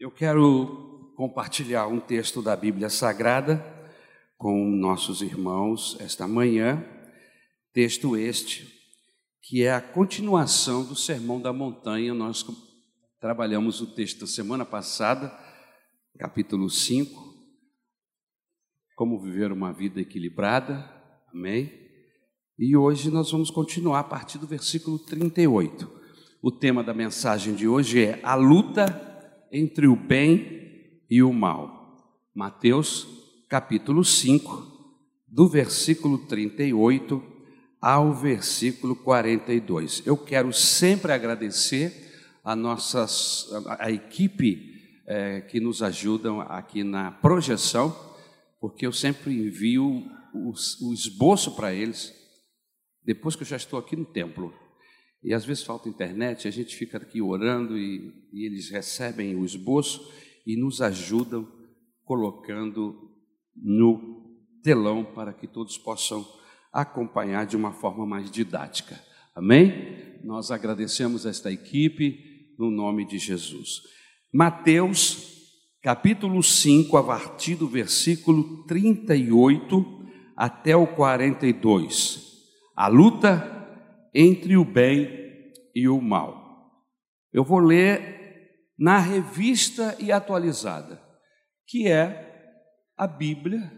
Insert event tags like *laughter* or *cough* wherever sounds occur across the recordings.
Eu quero compartilhar um texto da Bíblia Sagrada com nossos irmãos esta manhã, texto este que é a continuação do Sermão da Montanha. Nós trabalhamos o texto da semana passada, capítulo 5, como viver uma vida equilibrada, amém? E hoje nós vamos continuar a partir do versículo 38. O tema da mensagem de hoje é a luta entre o bem e o mal. Mateus, capítulo 5, do versículo 38 ao versículo 42. Eu quero sempre agradecer a nossas, a, equipe é, que nos ajudam aqui na projeção, porque eu sempre envio o, o esboço para eles, depois que eu já estou aqui no templo. E às vezes falta internet, a gente fica aqui orando e, e eles recebem o esboço e nos ajudam colocando no telão para que todos possam acompanhar de uma forma mais didática. Amém? Nós agradecemos esta equipe no nome de Jesus. Mateus, capítulo 5, a partir do versículo 38 até o 42. A luta entre o bem e o mal. Eu vou ler na revista e atualizada, que é a Bíblia,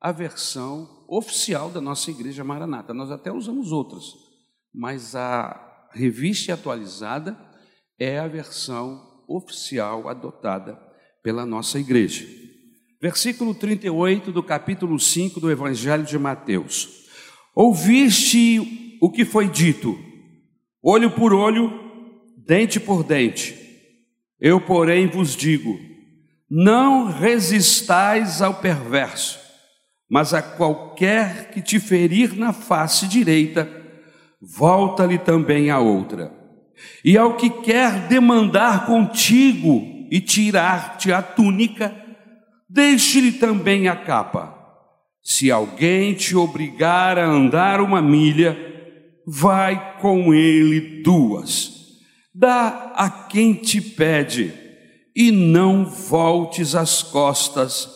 a versão oficial da nossa igreja Maranata. Nós até usamos outras, mas a revista e atualizada é a versão oficial adotada pela nossa igreja. Versículo 38 do capítulo 5 do Evangelho de Mateus. Ouviste o que foi dito: olho por olho, dente por dente. Eu, porém, vos digo: não resistais ao perverso, mas a qualquer que te ferir na face direita, volta-lhe também a outra. E ao que quer demandar contigo e tirar-te a túnica, deixe-lhe também a capa. Se alguém te obrigar a andar uma milha, vai com ele duas. Dá a quem te pede, e não voltes as costas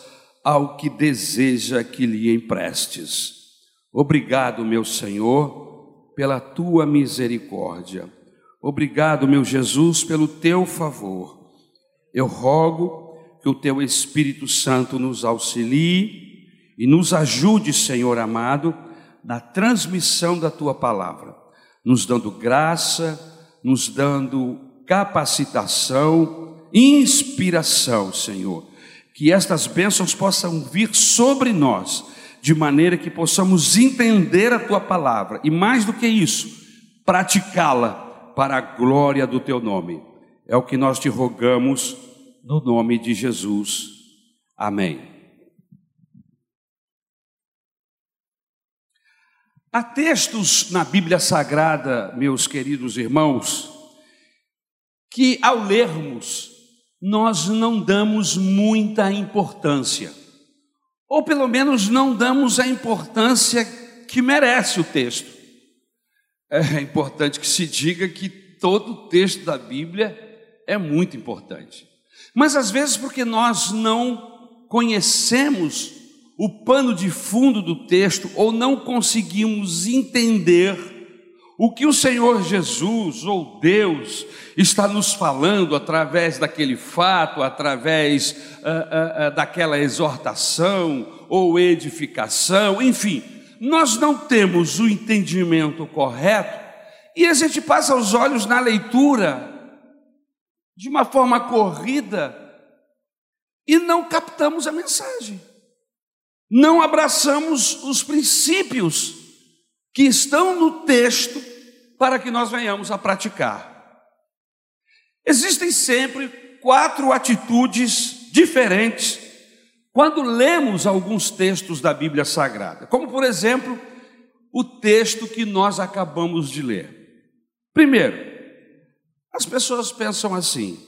ao que deseja que lhe emprestes. Obrigado, meu Senhor, pela tua misericórdia. Obrigado, meu Jesus, pelo teu favor. Eu rogo que o teu Espírito Santo nos auxilie e nos ajude, Senhor amado, na transmissão da tua palavra, nos dando graça, nos dando capacitação, inspiração, Senhor. Que estas bênçãos possam vir sobre nós, de maneira que possamos entender a tua palavra e, mais do que isso, praticá-la para a glória do teu nome. É o que nós te rogamos no nome de Jesus. Amém. Há textos na Bíblia Sagrada, meus queridos irmãos, que ao lermos nós não damos muita importância, ou pelo menos não damos a importância que merece o texto. É importante que se diga que todo o texto da Bíblia é muito importante, mas às vezes porque nós não conhecemos o pano de fundo do texto ou não conseguimos entender o que o Senhor Jesus ou Deus está nos falando através daquele fato, através uh, uh, uh, daquela exortação ou edificação, enfim, nós não temos o entendimento correto e a gente passa os olhos na leitura de uma forma corrida e não captamos a mensagem não abraçamos os princípios que estão no texto para que nós venhamos a praticar. Existem sempre quatro atitudes diferentes quando lemos alguns textos da Bíblia Sagrada, como por exemplo, o texto que nós acabamos de ler. Primeiro, as pessoas pensam assim: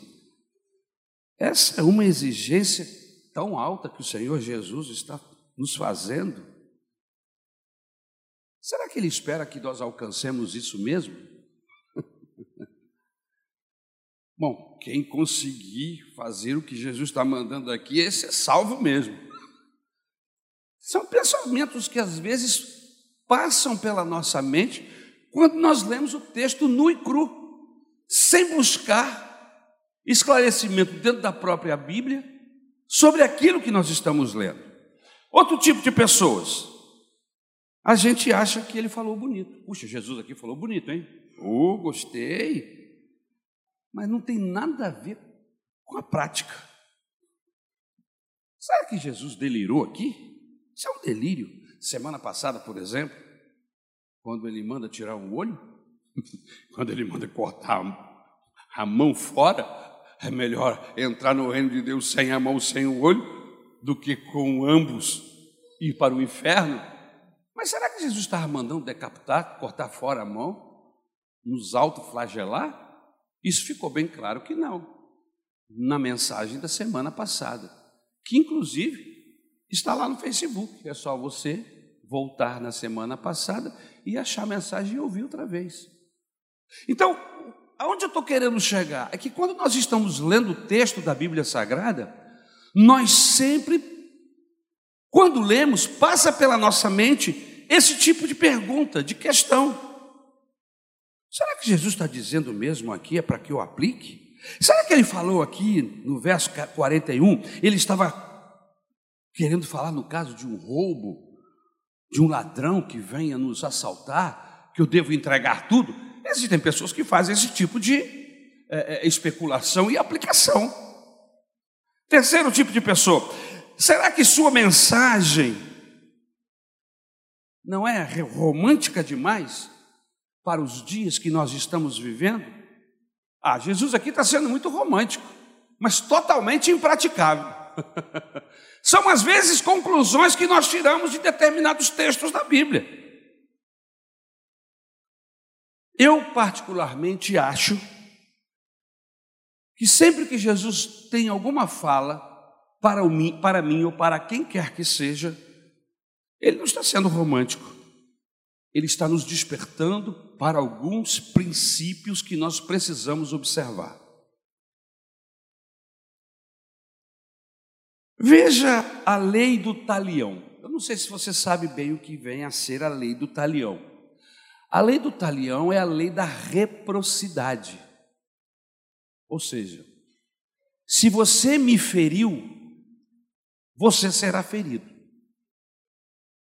essa é uma exigência tão alta que o Senhor Jesus está nos fazendo? Será que Ele espera que nós alcancemos isso mesmo? *laughs* Bom, quem conseguir fazer o que Jesus está mandando aqui, esse é salvo mesmo. São pensamentos que às vezes passam pela nossa mente quando nós lemos o texto nu e cru, sem buscar esclarecimento dentro da própria Bíblia sobre aquilo que nós estamos lendo. Outro tipo de pessoas. A gente acha que ele falou bonito. Puxa, Jesus aqui falou bonito, hein? Oh, gostei. Mas não tem nada a ver com a prática. Será que Jesus delirou aqui? Isso é um delírio. Semana passada, por exemplo, quando ele manda tirar um olho, *laughs* quando ele manda cortar a mão fora, é melhor entrar no reino de Deus sem a mão, sem o olho, do que com ambos ir para o inferno. Mas será que Jesus estava mandando decapitar, cortar fora a mão, nos autoflagelar? Isso ficou bem claro que não, na mensagem da semana passada, que inclusive está lá no Facebook. É só você voltar na semana passada e achar a mensagem e ouvir outra vez. Então, aonde eu estou querendo chegar? É que quando nós estamos lendo o texto da Bíblia Sagrada, nós sempre, quando lemos, passa pela nossa mente esse tipo de pergunta, de questão. Será que Jesus está dizendo mesmo aqui é para que eu aplique? Será que ele falou aqui no verso 41? Ele estava querendo falar no caso de um roubo, de um ladrão que venha nos assaltar, que eu devo entregar tudo? Existem pessoas que fazem esse tipo de é, especulação e aplicação. Terceiro tipo de pessoa, será que sua mensagem não é romântica demais para os dias que nós estamos vivendo? Ah, Jesus aqui está sendo muito romântico, mas totalmente impraticável. *laughs* São às vezes conclusões que nós tiramos de determinados textos da Bíblia. Eu, particularmente, acho que sempre que Jesus tem alguma fala para, o, para mim ou para quem quer que seja, ele não está sendo romântico. Ele está nos despertando para alguns princípios que nós precisamos observar. Veja a lei do talião. Eu não sei se você sabe bem o que vem a ser a lei do talião. A lei do talião é a lei da reciprocidade. Ou seja, se você me feriu, você será ferido.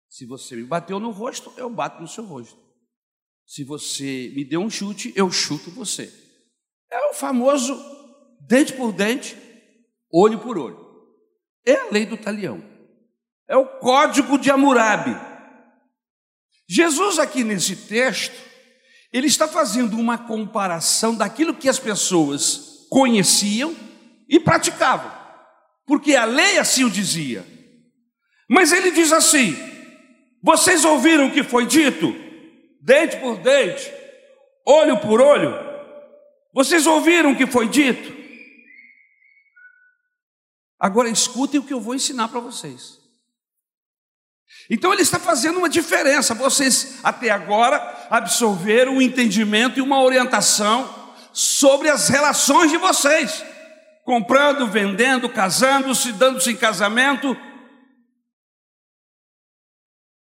Se você me bateu no rosto, eu bato no seu rosto. Se você me deu um chute, eu chuto você. É o famoso dente por dente, olho por olho. É a lei do talião. É o código de Hammurabi. Jesus, aqui nesse texto, ele está fazendo uma comparação daquilo que as pessoas conheciam e praticavam, porque a lei assim o dizia. Mas ele diz assim: vocês ouviram o que foi dito? Dente por dente, olho por olho. Vocês ouviram o que foi dito? Agora escutem o que eu vou ensinar para vocês. Então ele está fazendo uma diferença. Vocês até agora absorveram um entendimento e uma orientação sobre as relações de vocês, comprando, vendendo, casando-se, dando-se em casamento,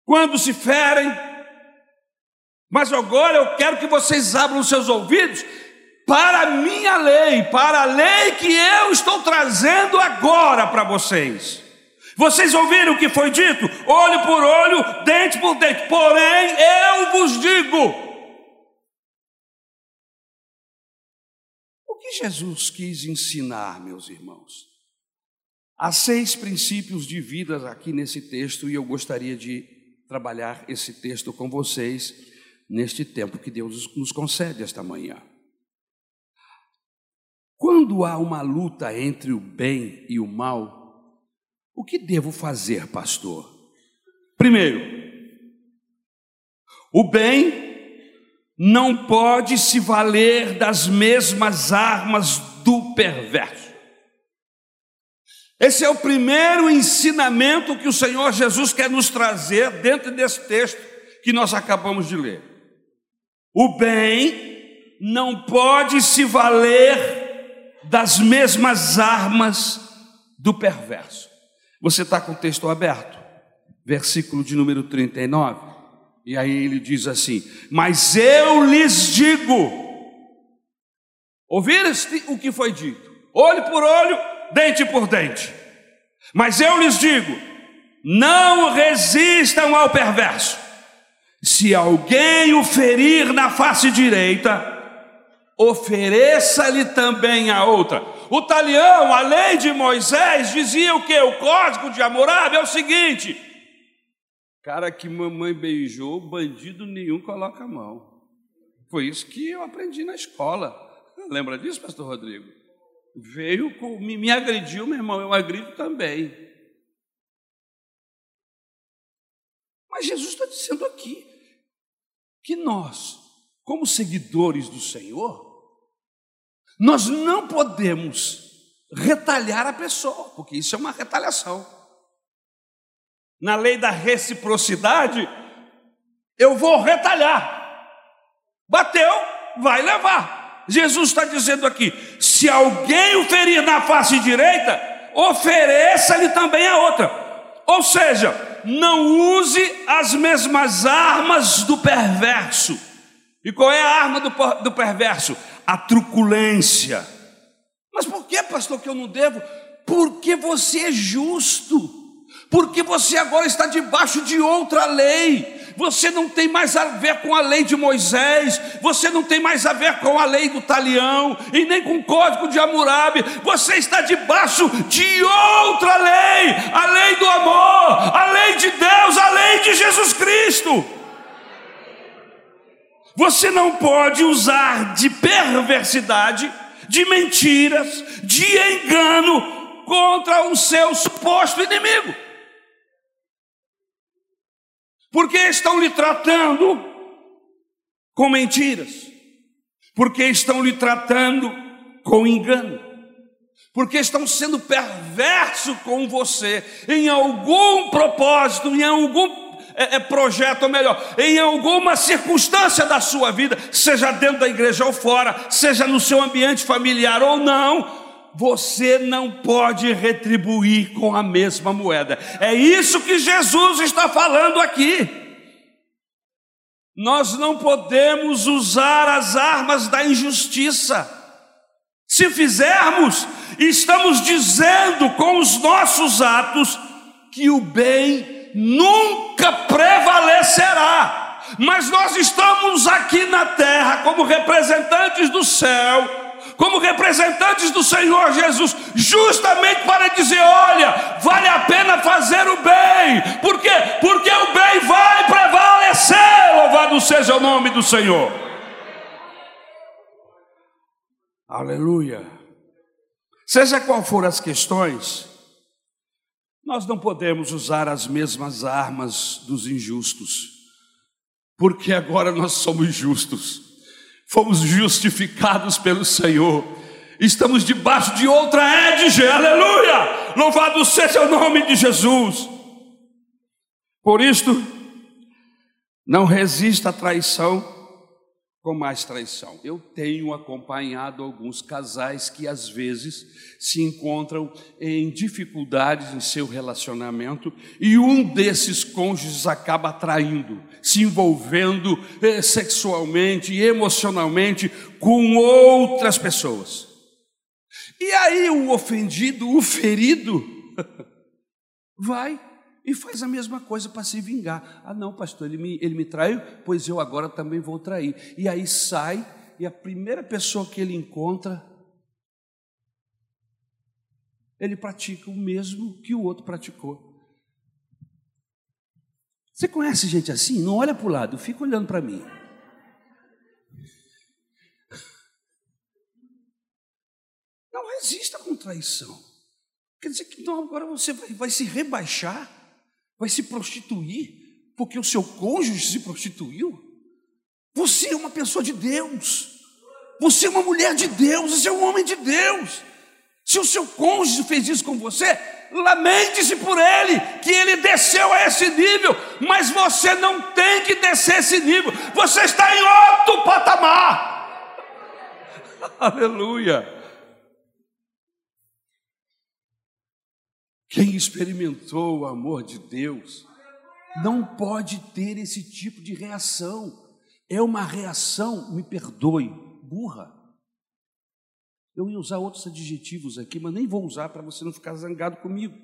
quando se ferem. Mas agora eu quero que vocês abram seus ouvidos para a minha lei, para a lei que eu estou trazendo agora para vocês. Vocês ouviram o que foi dito? Olho por olho, dente por dente. Porém, eu vos digo. Que Jesus quis ensinar, meus irmãos? Há seis princípios de vida aqui nesse texto e eu gostaria de trabalhar esse texto com vocês neste tempo que Deus nos concede esta manhã. Quando há uma luta entre o bem e o mal, o que devo fazer, pastor? Primeiro, o bem não pode se valer das mesmas armas do perverso. Esse é o primeiro ensinamento que o Senhor Jesus quer nos trazer dentro desse texto que nós acabamos de ler. O bem não pode se valer das mesmas armas do perverso. Você está com o texto aberto, versículo de número 39. E aí ele diz assim: Mas eu lhes digo, ouviram o que foi dito, olho por olho, dente por dente. Mas eu lhes digo: não resistam ao perverso. Se alguém o ferir na face direita, ofereça-lhe também a outra. O talião, a lei de Moisés, dizia o que? O código de Hammurabi é o seguinte: cara que mamãe beijou, bandido nenhum coloca a mão. Foi isso que eu aprendi na escola. *laughs* Lembra disso, pastor Rodrigo? Veio, com, me, me agrediu, meu irmão, eu agrido também. Mas Jesus está dizendo aqui que nós, como seguidores do Senhor, nós não podemos retalhar a pessoa, porque isso é uma retaliação. Na lei da reciprocidade, eu vou retalhar. Bateu, vai levar. Jesus está dizendo aqui: se alguém o ferir na face direita, ofereça-lhe também a outra. Ou seja, não use as mesmas armas do perverso. E qual é a arma do, do perverso? a truculência. Mas por que, pastor, que eu não devo? Porque você é justo, porque você agora está debaixo de outra lei. Você não tem mais a ver com a lei de Moisés, você não tem mais a ver com a lei do talião e nem com o código de Hammurabi. Você está debaixo de outra lei, a lei do amor, a lei de Deus, a lei de Jesus Cristo. Você não pode usar de perversidade, de mentiras, de engano contra o seu suposto inimigo. Porque estão lhe tratando com mentiras, porque estão lhe tratando com engano, porque estão sendo perverso com você em algum propósito, em algum é, é projeto, ou melhor, em alguma circunstância da sua vida, seja dentro da igreja ou fora, seja no seu ambiente familiar ou não, você não pode retribuir com a mesma moeda. É isso que Jesus está falando aqui. Nós não podemos usar as armas da injustiça. Se fizermos, estamos dizendo com os nossos atos que o bem nunca prevalecerá. Mas nós estamos aqui na terra como representantes do céu, como representantes do Senhor Jesus, justamente para dizer: olha, vale a pena fazer o bem, por quê? Porque o bem vai prevalecer, louvado seja o nome do Senhor. Aleluia. Seja qual for as questões, nós não podemos usar as mesmas armas dos injustos, porque agora nós somos justos, fomos justificados pelo Senhor, estamos debaixo de outra édige, aleluia! Louvado seja o nome de Jesus. Por isto, não resista à traição com mais traição. Eu tenho acompanhado alguns casais que às vezes se encontram em dificuldades em seu relacionamento e um desses cônjuges acaba traindo, se envolvendo eh, sexualmente e emocionalmente com outras pessoas. E aí o ofendido, o ferido, *laughs* vai e faz a mesma coisa para se vingar. Ah, não, pastor, ele me, ele me traiu, pois eu agora também vou trair. E aí sai, e a primeira pessoa que ele encontra, ele pratica o mesmo que o outro praticou. Você conhece gente assim? Não olha para o lado, fica olhando para mim. Não resista com traição. Quer dizer que então agora você vai, vai se rebaixar vai se prostituir porque o seu cônjuge se prostituiu? Você é uma pessoa de Deus. Você é uma mulher de Deus, você é um homem de Deus. Se o seu cônjuge fez isso com você, lamente-se por ele, que ele desceu a esse nível, mas você não tem que descer esse nível, você está em outro patamar. *laughs* Aleluia. Quem experimentou o amor de Deus não pode ter esse tipo de reação. É uma reação, me perdoe, burra. Eu ia usar outros adjetivos aqui, mas nem vou usar para você não ficar zangado comigo.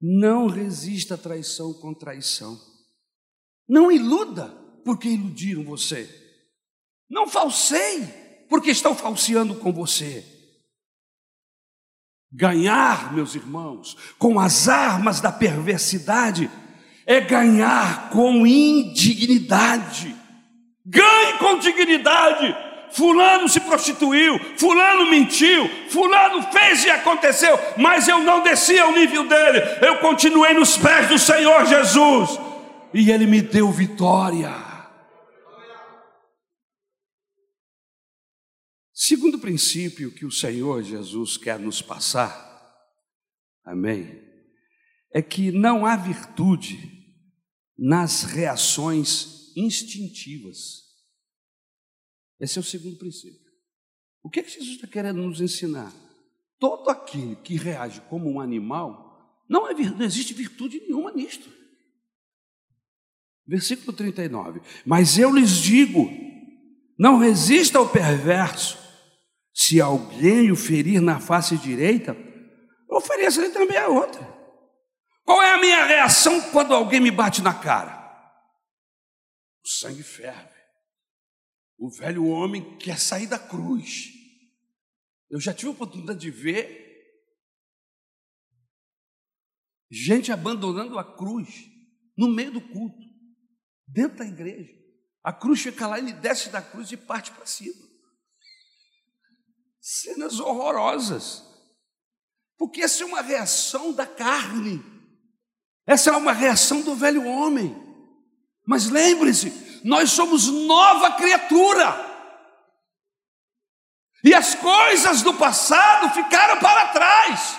Não resista à traição com traição. Não iluda porque iludiram você. Não falseie porque estão falseando com você. Ganhar, meus irmãos, com as armas da perversidade, é ganhar com indignidade. Ganhe com dignidade. Fulano se prostituiu, Fulano mentiu, Fulano fez e aconteceu, mas eu não desci ao nível dele, eu continuei nos pés do Senhor Jesus, e ele me deu vitória. Segundo princípio que o Senhor Jesus quer nos passar, amém, é que não há virtude nas reações instintivas. Esse é o segundo princípio. O que, é que Jesus está querendo nos ensinar? Todo aquele que reage como um animal, não, é, não existe virtude nenhuma nisto. Versículo 39. Mas eu lhes digo: não resista ao perverso. Se alguém o ferir na face direita, ofereça-lhe também a outra. Qual é a minha reação quando alguém me bate na cara? O sangue ferve. O velho homem quer sair da cruz. Eu já tive a oportunidade de ver gente abandonando a cruz no meio do culto, dentro da igreja. A cruz fica lá, ele desce da cruz e parte para cima. Cenas horrorosas. Porque essa é uma reação da carne. Essa é uma reação do velho homem. Mas lembre-se, nós somos nova criatura. E as coisas do passado ficaram para trás.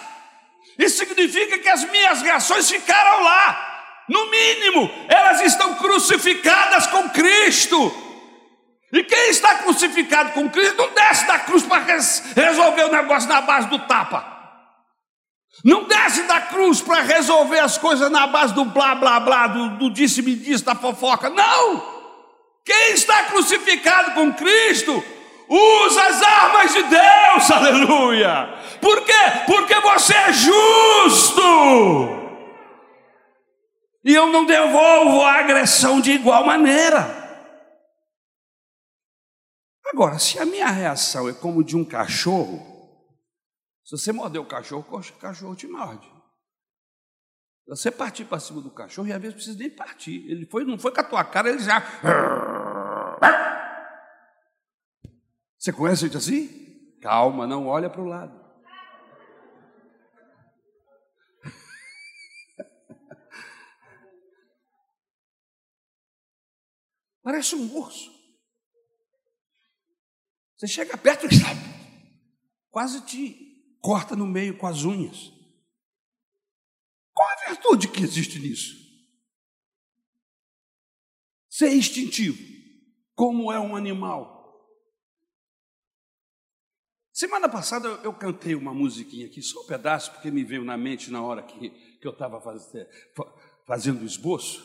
Isso significa que as minhas reações ficaram lá. No mínimo, elas estão crucificadas com Cristo. E quem está crucificado com Cristo não desce da cruz para resolver o negócio na base do tapa. Não desce da cruz para resolver as coisas na base do blá blá blá, do, do disse-me disse, da fofoca. Não! Quem está crucificado com Cristo usa as armas de Deus, *laughs* aleluia! Por quê? Porque você é justo! E eu não devolvo a agressão de igual maneira. Agora, se a minha reação é como de um cachorro, se você morder o cachorro, o cachorro te morde. Se você partir para cima do cachorro, e às vezes precisa nem partir. Ele foi, não foi com a tua cara, ele já. Você conhece gente assim? Calma, não olha para o lado. *laughs* Parece um urso. Você chega perto e quase te corta no meio com as unhas. Qual a virtude que existe nisso? Ser instintivo, como é um animal. Semana passada eu cantei uma musiquinha aqui, só um pedaço, porque me veio na mente na hora que, que eu estava fazendo o esboço,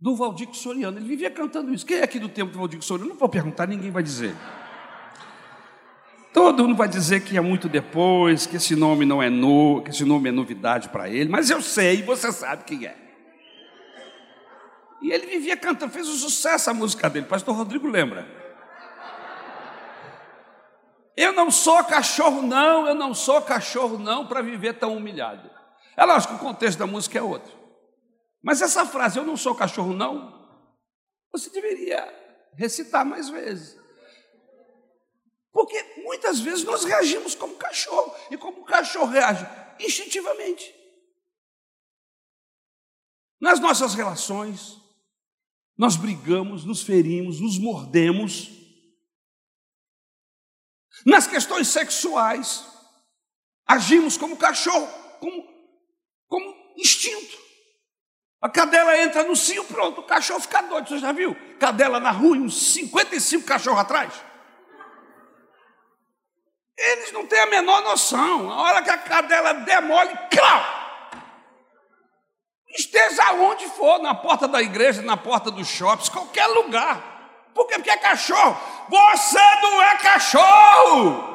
do Valdir Soriano. Ele vivia cantando isso. Quem é aqui do tempo do Valdir Soriano? Não vou perguntar, ninguém vai dizer. Todo mundo vai dizer que é muito depois, que esse nome não é no, que esse nome é novidade para ele, mas eu sei, você sabe quem é. E ele vivia cantando, fez um sucesso a música dele, pastor Rodrigo lembra. Eu não sou cachorro, não, eu não sou cachorro, não, para viver tão humilhado. É lógico que o contexto da música é outro. Mas essa frase, eu não sou cachorro, não, você deveria recitar mais vezes. Porque muitas vezes nós reagimos como cachorro. E como o cachorro reage? Instintivamente. Nas nossas relações, nós brigamos, nos ferimos, nos mordemos. Nas questões sexuais, agimos como cachorro, como, como instinto. A cadela entra no cio, pronto, o cachorro fica doido. Você já viu? Cadela na rua e uns 55 cachorros atrás? Eles não têm a menor noção. A hora que a cadela demole, clau! Esteja onde for, na porta da igreja, na porta dos shoppings, qualquer lugar. Por quê? Porque é cachorro. Você não é cachorro.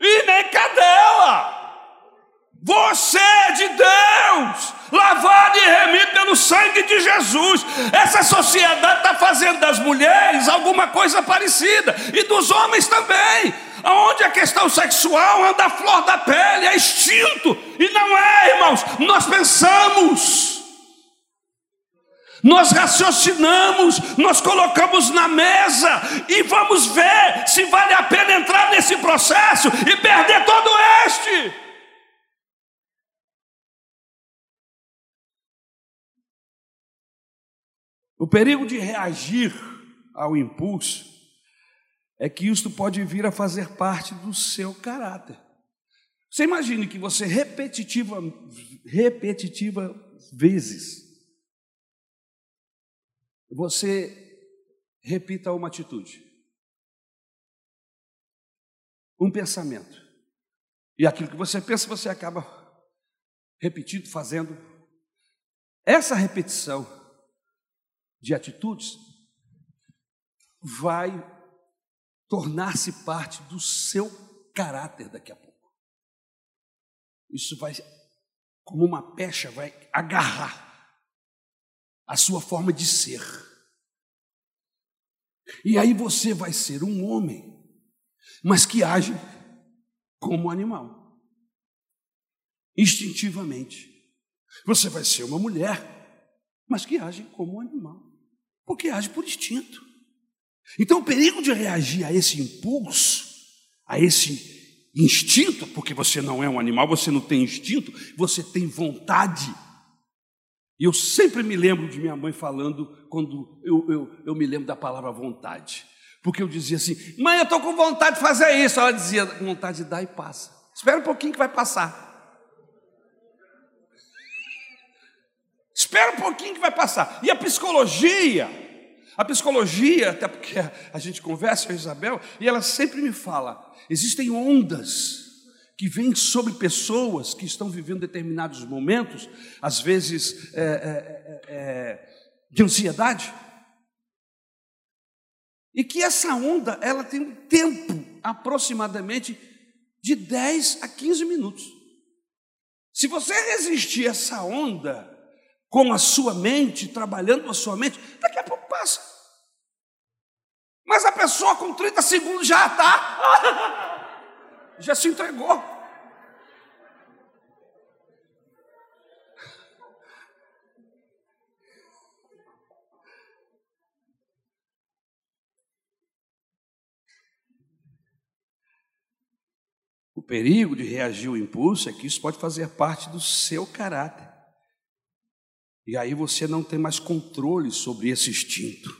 E nem cadela. Você é de Deus, lavado e remido pelo sangue de Jesus. Essa sociedade está fazendo das mulheres alguma coisa parecida, e dos homens também. Onde a questão sexual anda a flor da pele, é instinto, e não é, irmãos, nós pensamos. Nós raciocinamos, nós colocamos na mesa e vamos ver se vale a pena entrar nesse processo e perder todo este. O perigo de reagir ao impulso é que isto pode vir a fazer parte do seu caráter. Você imagine que você repetitiva, repetitiva vezes você repita uma atitude, um pensamento. E aquilo que você pensa, você acaba repetindo, fazendo. Essa repetição de atitudes vai tornar-se parte do seu caráter daqui a pouco. Isso vai, como uma pecha, vai agarrar a sua forma de ser. E aí você vai ser um homem, mas que age como animal, instintivamente. Você vai ser uma mulher, mas que age como animal. Porque age por instinto. Então, o perigo de reagir a esse impulso, a esse instinto, porque você não é um animal, você não tem instinto, você tem vontade. E eu sempre me lembro de minha mãe falando, quando eu, eu, eu me lembro da palavra vontade. Porque eu dizia assim, mãe, eu estou com vontade de fazer isso. Ela dizia, vontade dá e passa. Espera um pouquinho que vai passar. Espera um pouquinho que vai passar. E a psicologia, a psicologia, até porque a gente conversa com a Isabel, e ela sempre me fala: existem ondas que vêm sobre pessoas que estão vivendo determinados momentos, às vezes é, é, é, é, de ansiedade, e que essa onda ela tem um tempo aproximadamente de 10 a 15 minutos. Se você resistir a essa onda, com a sua mente, trabalhando a sua mente, daqui a pouco passa. Mas a pessoa com 30 segundos já está, *laughs* já se entregou. O perigo de reagir ao impulso é que isso pode fazer parte do seu caráter. E aí você não tem mais controle sobre esse instinto.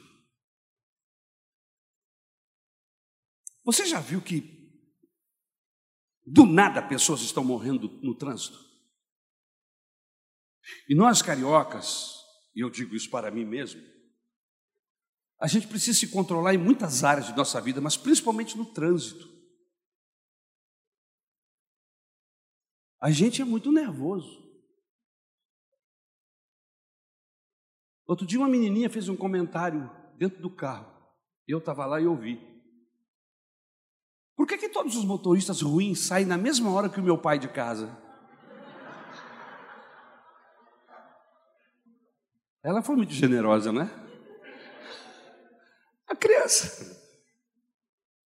Você já viu que do nada pessoas estão morrendo no trânsito? E nós cariocas, e eu digo isso para mim mesmo, a gente precisa se controlar em muitas áreas de nossa vida, mas principalmente no trânsito. A gente é muito nervoso. Outro dia uma menininha fez um comentário dentro do carro. Eu estava lá e ouvi. Por que, que todos os motoristas ruins saem na mesma hora que o meu pai de casa? Ela foi muito generosa, né? A criança.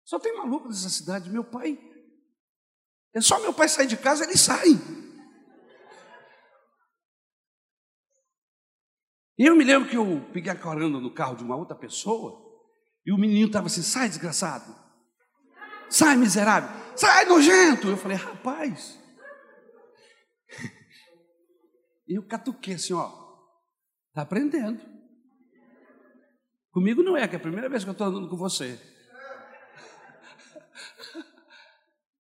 Só tem maluco nessa cidade. Meu pai. É só meu pai sair de casa, ele sai. E eu me lembro que eu peguei a carona no carro de uma outra pessoa, e o menino estava assim: sai, desgraçado, sai, miserável, sai, nojento. Eu falei: rapaz. *laughs* E eu catuquei assim: ó, está aprendendo. Comigo não é, que é a primeira vez que eu estou andando com você. *laughs*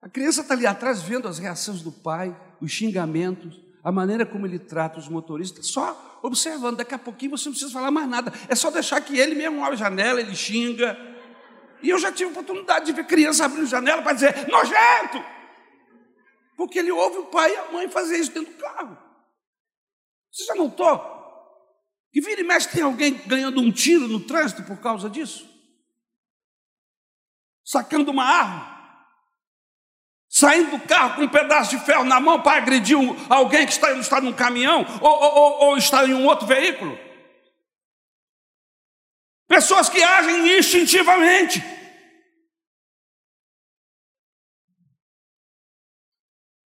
A criança está ali atrás vendo as reações do pai, os xingamentos, a maneira como ele trata os motoristas, só observando. Daqui a pouquinho você não precisa falar mais nada, é só deixar que ele mesmo abre a janela, ele xinga. E eu já tive oportunidade de ver criança abrindo janela para dizer, nojento! Porque ele ouve o pai e a mãe fazer isso dentro do carro. Você já notou? Que vira e mexe tem alguém ganhando um tiro no trânsito por causa disso? Sacando uma arma? Saindo do carro com um pedaço de ferro na mão para agredir alguém que está, está num caminhão ou, ou, ou está em um outro veículo? Pessoas que agem instintivamente.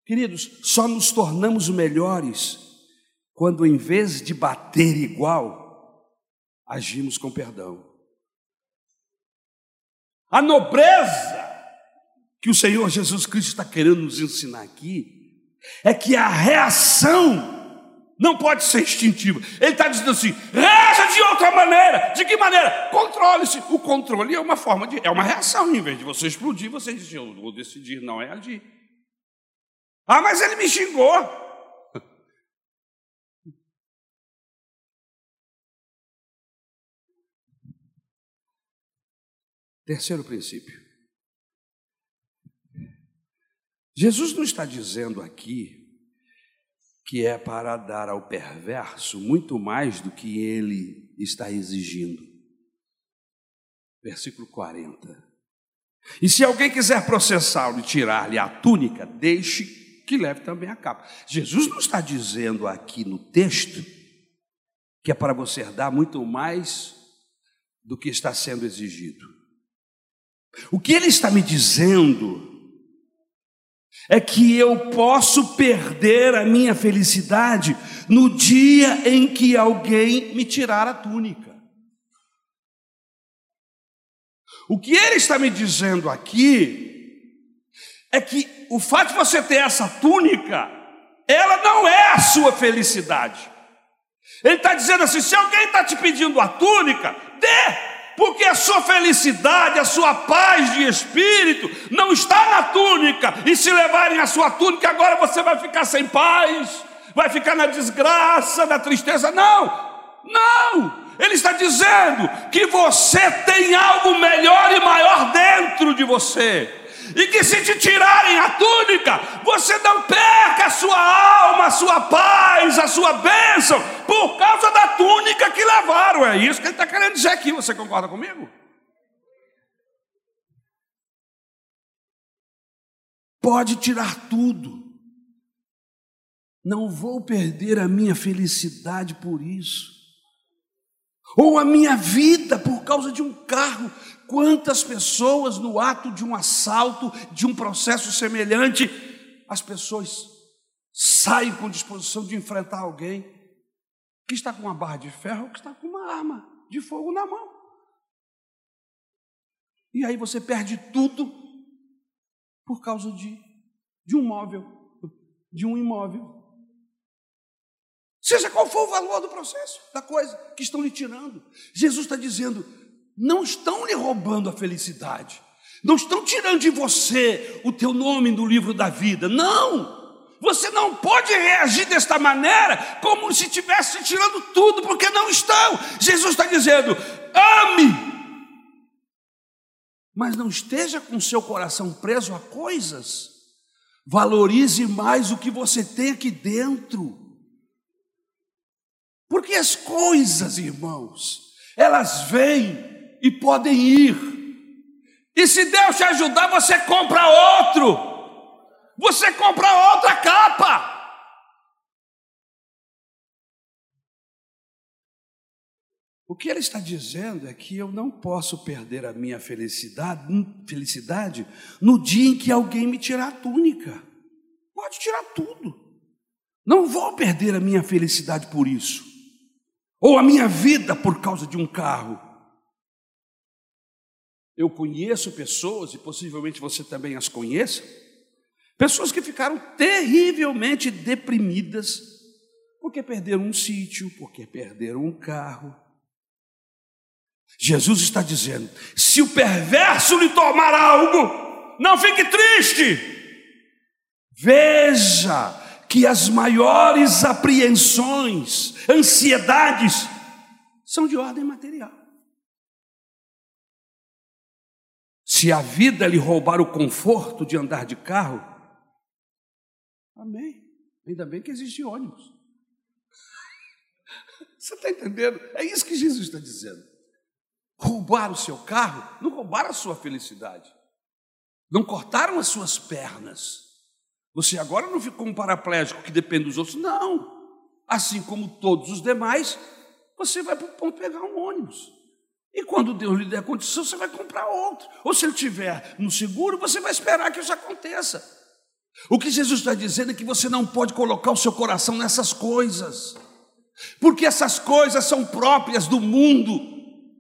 Queridos, só nos tornamos melhores quando, em vez de bater igual, agimos com perdão. A nobreza que o Senhor Jesus Cristo está querendo nos ensinar aqui é que a reação não pode ser instintiva. Ele está dizendo assim: reaja de outra maneira. De que maneira? Controle-se. O controle é uma forma de. é uma reação. Em vez de você explodir, você diz: eu vou decidir não é agir. Ah, mas ele me xingou. *laughs* Terceiro princípio. Jesus não está dizendo aqui que é para dar ao perverso muito mais do que ele está exigindo. Versículo 40. E se alguém quiser processá-lo e tirar-lhe a túnica, deixe que leve também a capa. Jesus não está dizendo aqui no texto que é para você dar muito mais do que está sendo exigido. O que ele está me dizendo é que eu posso perder a minha felicidade no dia em que alguém me tirar a túnica. O que ele está me dizendo aqui é que o fato de você ter essa túnica, ela não é a sua felicidade. Ele está dizendo assim: se alguém está te pedindo a túnica, dê porque a sua felicidade, a sua paz de espírito não está na túnica, e se levarem a sua túnica, agora você vai ficar sem paz, vai ficar na desgraça, na tristeza. Não, não, ele está dizendo que você tem algo melhor e maior dentro de você e que se te tirarem a túnica, você não perca a sua alma, a sua paz, a sua bênção, por causa da túnica que levaram. É isso que ele está querendo dizer aqui. Você concorda comigo? Pode tirar tudo. Não vou perder a minha felicidade por isso. Ou a minha vida por causa de um carro Quantas pessoas no ato de um assalto, de um processo semelhante, as pessoas saem com disposição de enfrentar alguém que está com uma barra de ferro ou que está com uma arma de fogo na mão. E aí você perde tudo por causa de, de um móvel, de um imóvel. Seja qual for o valor do processo, da coisa que estão lhe tirando. Jesus está dizendo: não estão lhe roubando a felicidade, não estão tirando de você o teu nome do livro da vida, não. Você não pode reagir desta maneira, como se estivesse tirando tudo, porque não estão. Jesus está dizendo: ame, mas não esteja com seu coração preso a coisas. Valorize mais o que você tem aqui dentro. Porque as coisas, irmãos, elas vêm e podem ir. E se Deus te ajudar, você compra outro. Você compra outra capa. O que ele está dizendo é que eu não posso perder a minha felicidade, felicidade no dia em que alguém me tirar a túnica. Pode tirar tudo. Não vou perder a minha felicidade por isso. Ou a minha vida por causa de um carro. Eu conheço pessoas, e possivelmente você também as conheça, pessoas que ficaram terrivelmente deprimidas porque perderam um sítio, porque perderam um carro. Jesus está dizendo: se o perverso lhe tomar algo, não fique triste. Veja que as maiores apreensões, ansiedades, são de ordem material. Se a vida lhe roubar o conforto de andar de carro, amém. Ainda bem que existe ônibus. *laughs* Você está entendendo? É isso que Jesus está dizendo. Roubar o seu carro, não roubaram a sua felicidade, não cortaram as suas pernas. Você agora não ficou um paraplégico que depende dos outros, não. Assim como todos os demais, você vai para o ponto pegar um ônibus. E quando Deus lhe der condição, você vai comprar outro. Ou se ele tiver no seguro, você vai esperar que isso aconteça. O que Jesus está dizendo é que você não pode colocar o seu coração nessas coisas, porque essas coisas são próprias do mundo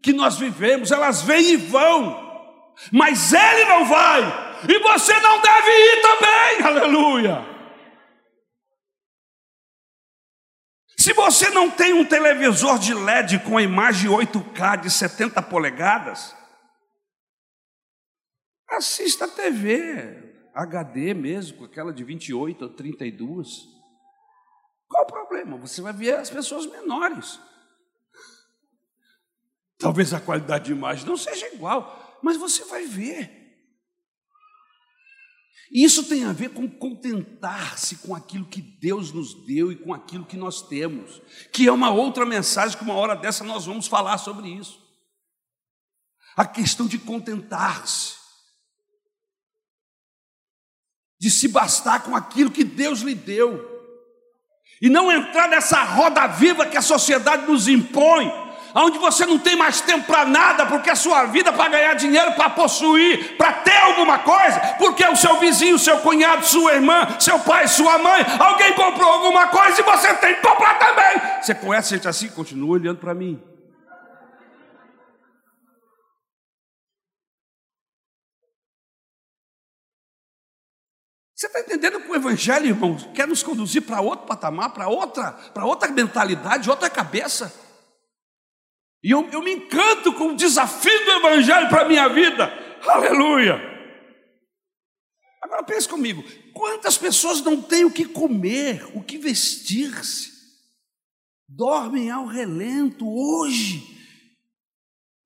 que nós vivemos, elas vêm e vão, mas Ele não vai, e você não deve ir também, aleluia. Se você não tem um televisor de LED com a imagem 8K de 70 polegadas, assista a TV HD mesmo, com aquela de 28 ou 32. Qual o problema? Você vai ver as pessoas menores. Talvez a qualidade de imagem não seja igual, mas você vai ver. Isso tem a ver com contentar-se com aquilo que Deus nos deu e com aquilo que nós temos, que é uma outra mensagem que uma hora dessa nós vamos falar sobre isso. A questão de contentar-se, de se bastar com aquilo que Deus lhe deu, e não entrar nessa roda viva que a sociedade nos impõe, onde você não tem mais tempo para nada, porque a sua vida é para ganhar dinheiro, para possuir, para ter alguma coisa, porque o seu vizinho, seu cunhado, sua irmã, seu pai, sua mãe, alguém comprou alguma coisa e você tem que comprar também. Você conhece gente assim? Continua olhando para mim. Você está entendendo que o Evangelho, irmão, quer nos conduzir para outro patamar, para outra, para outra mentalidade, outra cabeça? E eu, eu me encanto com o desafio do Evangelho para a minha vida. Aleluia! Agora pense comigo: quantas pessoas não têm o que comer, o que vestir-se, dormem ao relento hoje,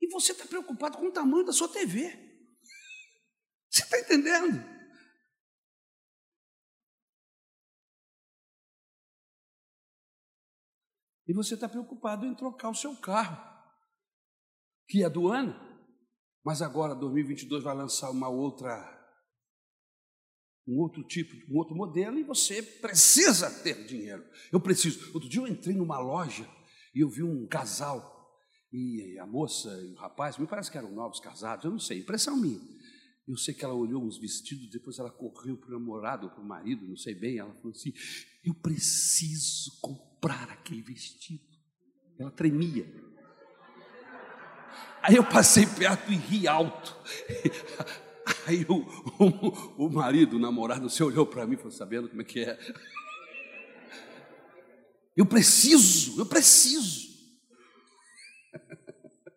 e você está preocupado com o tamanho da sua TV? Você está entendendo? E você está preocupado em trocar o seu carro que é do ano, mas agora 2022 vai lançar uma outra um outro tipo, um outro modelo e você precisa ter dinheiro. Eu preciso. Outro dia eu entrei numa loja e eu vi um casal e a moça e o rapaz, me parece que eram novos casados, eu não sei, impressão minha. Eu sei que ela olhou os vestidos, depois ela correu para o namorado, para o marido, não sei bem. Ela falou assim: Eu preciso comprar aquele vestido. Ela tremia. Aí eu passei perto e ri alto. *laughs* Aí o, o, o marido, o namorado, você olhou para mim e falou: sabendo como é que é? Eu preciso, eu preciso. *laughs*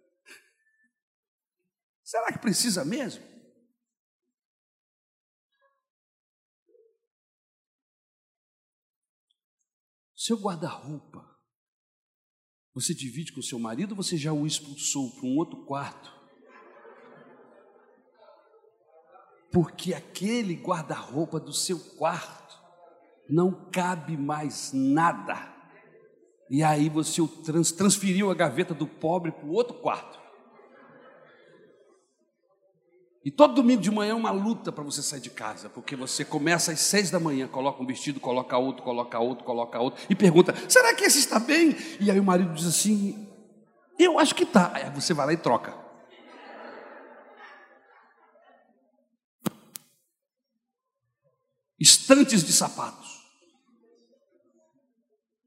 Será que precisa mesmo? Seu guarda-roupa você divide com o seu marido ou você já o expulsou para um outro quarto? Porque aquele guarda-roupa do seu quarto não cabe mais nada. E aí você transferiu a gaveta do pobre para o outro quarto. E todo domingo de manhã é uma luta para você sair de casa, porque você começa às seis da manhã, coloca um vestido, coloca outro, coloca outro, coloca outro, e pergunta: será que esse está bem? E aí o marido diz assim: eu acho que está. Aí você vai lá e troca. Estantes de sapatos,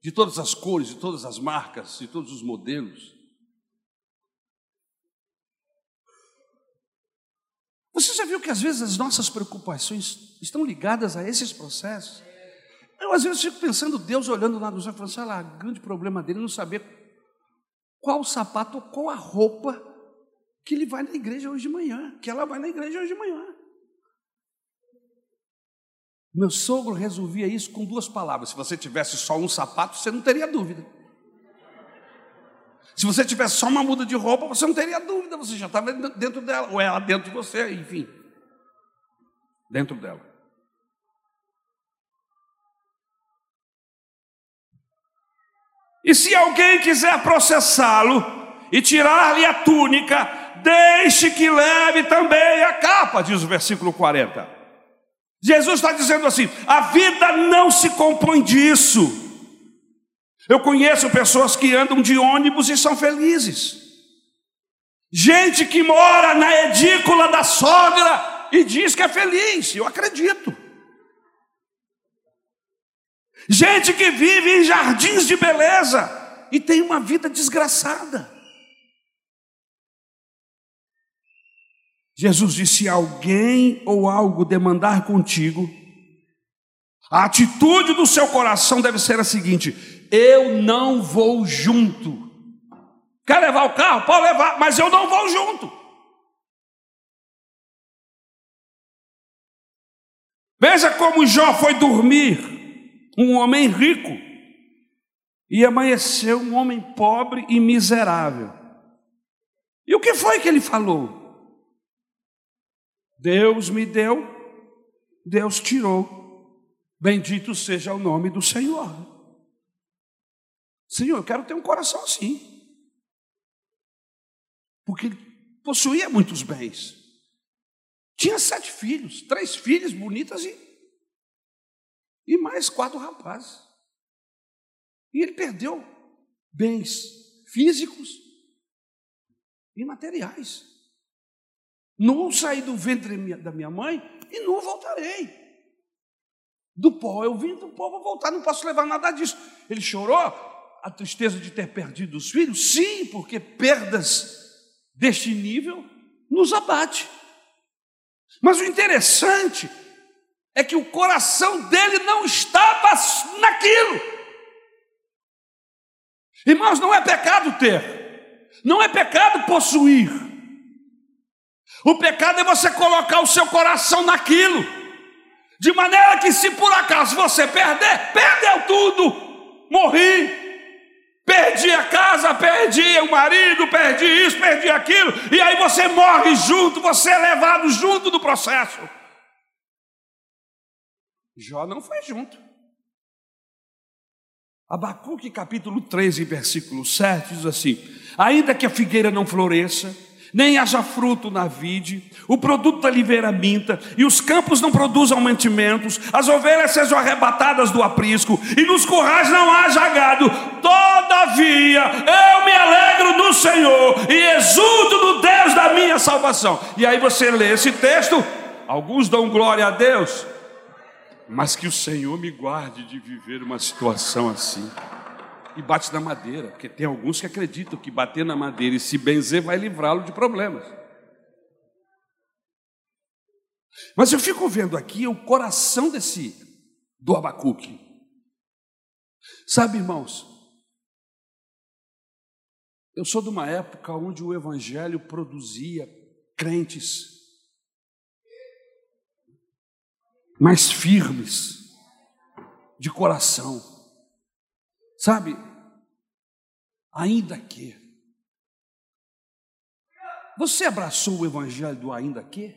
de todas as cores, de todas as marcas, de todos os modelos. Você já viu que às vezes as nossas preocupações estão ligadas a esses processos? Eu às vezes fico pensando, Deus olhando lá nos olhos, falando assim, olha lá, o grande problema dele é não saber qual sapato ou qual a roupa que ele vai na igreja hoje de manhã, que ela vai na igreja hoje de manhã. Meu sogro resolvia isso com duas palavras. Se você tivesse só um sapato, você não teria dúvida. Se você tivesse só uma muda de roupa, você não teria dúvida, você já estava dentro dela, ou ela dentro de você, enfim. Dentro dela. E se alguém quiser processá-lo e tirar-lhe a túnica, deixe que leve também a capa, diz o versículo 40. Jesus está dizendo assim: a vida não se compõe disso. Eu conheço pessoas que andam de ônibus e são felizes. Gente que mora na edícula da sogra e diz que é feliz, eu acredito. Gente que vive em jardins de beleza e tem uma vida desgraçada. Jesus disse: se alguém ou algo demandar contigo, a atitude do seu coração deve ser a seguinte: eu não vou junto. Quer levar o carro? Pode levar, mas eu não vou junto. Veja como Jó foi dormir um homem rico, e amanheceu um homem pobre e miserável. E o que foi que ele falou? Deus me deu, Deus tirou. Bendito seja o nome do Senhor. Senhor, eu quero ter um coração assim. Porque ele possuía muitos bens. Tinha sete filhos, três filhas bonitas e e mais quatro rapazes. E ele perdeu bens físicos e materiais. Não saí do ventre da minha mãe e não voltarei. Do pó eu vim, do pó vou voltar, não posso levar nada disso. Ele chorou a tristeza de ter perdido os filhos? Sim, porque perdas deste nível nos abate. Mas o interessante é que o coração dele não estava naquilo. Irmãos, não é pecado ter, não é pecado possuir. O pecado é você colocar o seu coração naquilo, de maneira que, se por acaso você perder, perdeu tudo, morri. Perdi a casa, perdi o marido, perdi isso, perdi aquilo, e aí você morre junto, você é levado junto do processo. Jó não foi junto. Abacuque capítulo 13, versículo 7 diz assim: Ainda que a figueira não floresça, nem haja fruto na vide, o produto da oliveira minta, e os campos não produzam mantimentos, as ovelhas sejam arrebatadas do aprisco, e nos currais não haja gado, todavia eu me alegro no Senhor, e exulto no Deus da minha salvação. E aí você lê esse texto, alguns dão glória a Deus, mas que o Senhor me guarde de viver uma situação assim. E bate na madeira, porque tem alguns que acreditam que bater na madeira e se benzer vai livrá-lo de problemas. Mas eu fico vendo aqui o coração desse do Abacuque. Sabe, irmãos, eu sou de uma época onde o evangelho produzia crentes mais firmes de coração. Sabe? Ainda que. Você abraçou o evangelho do ainda que?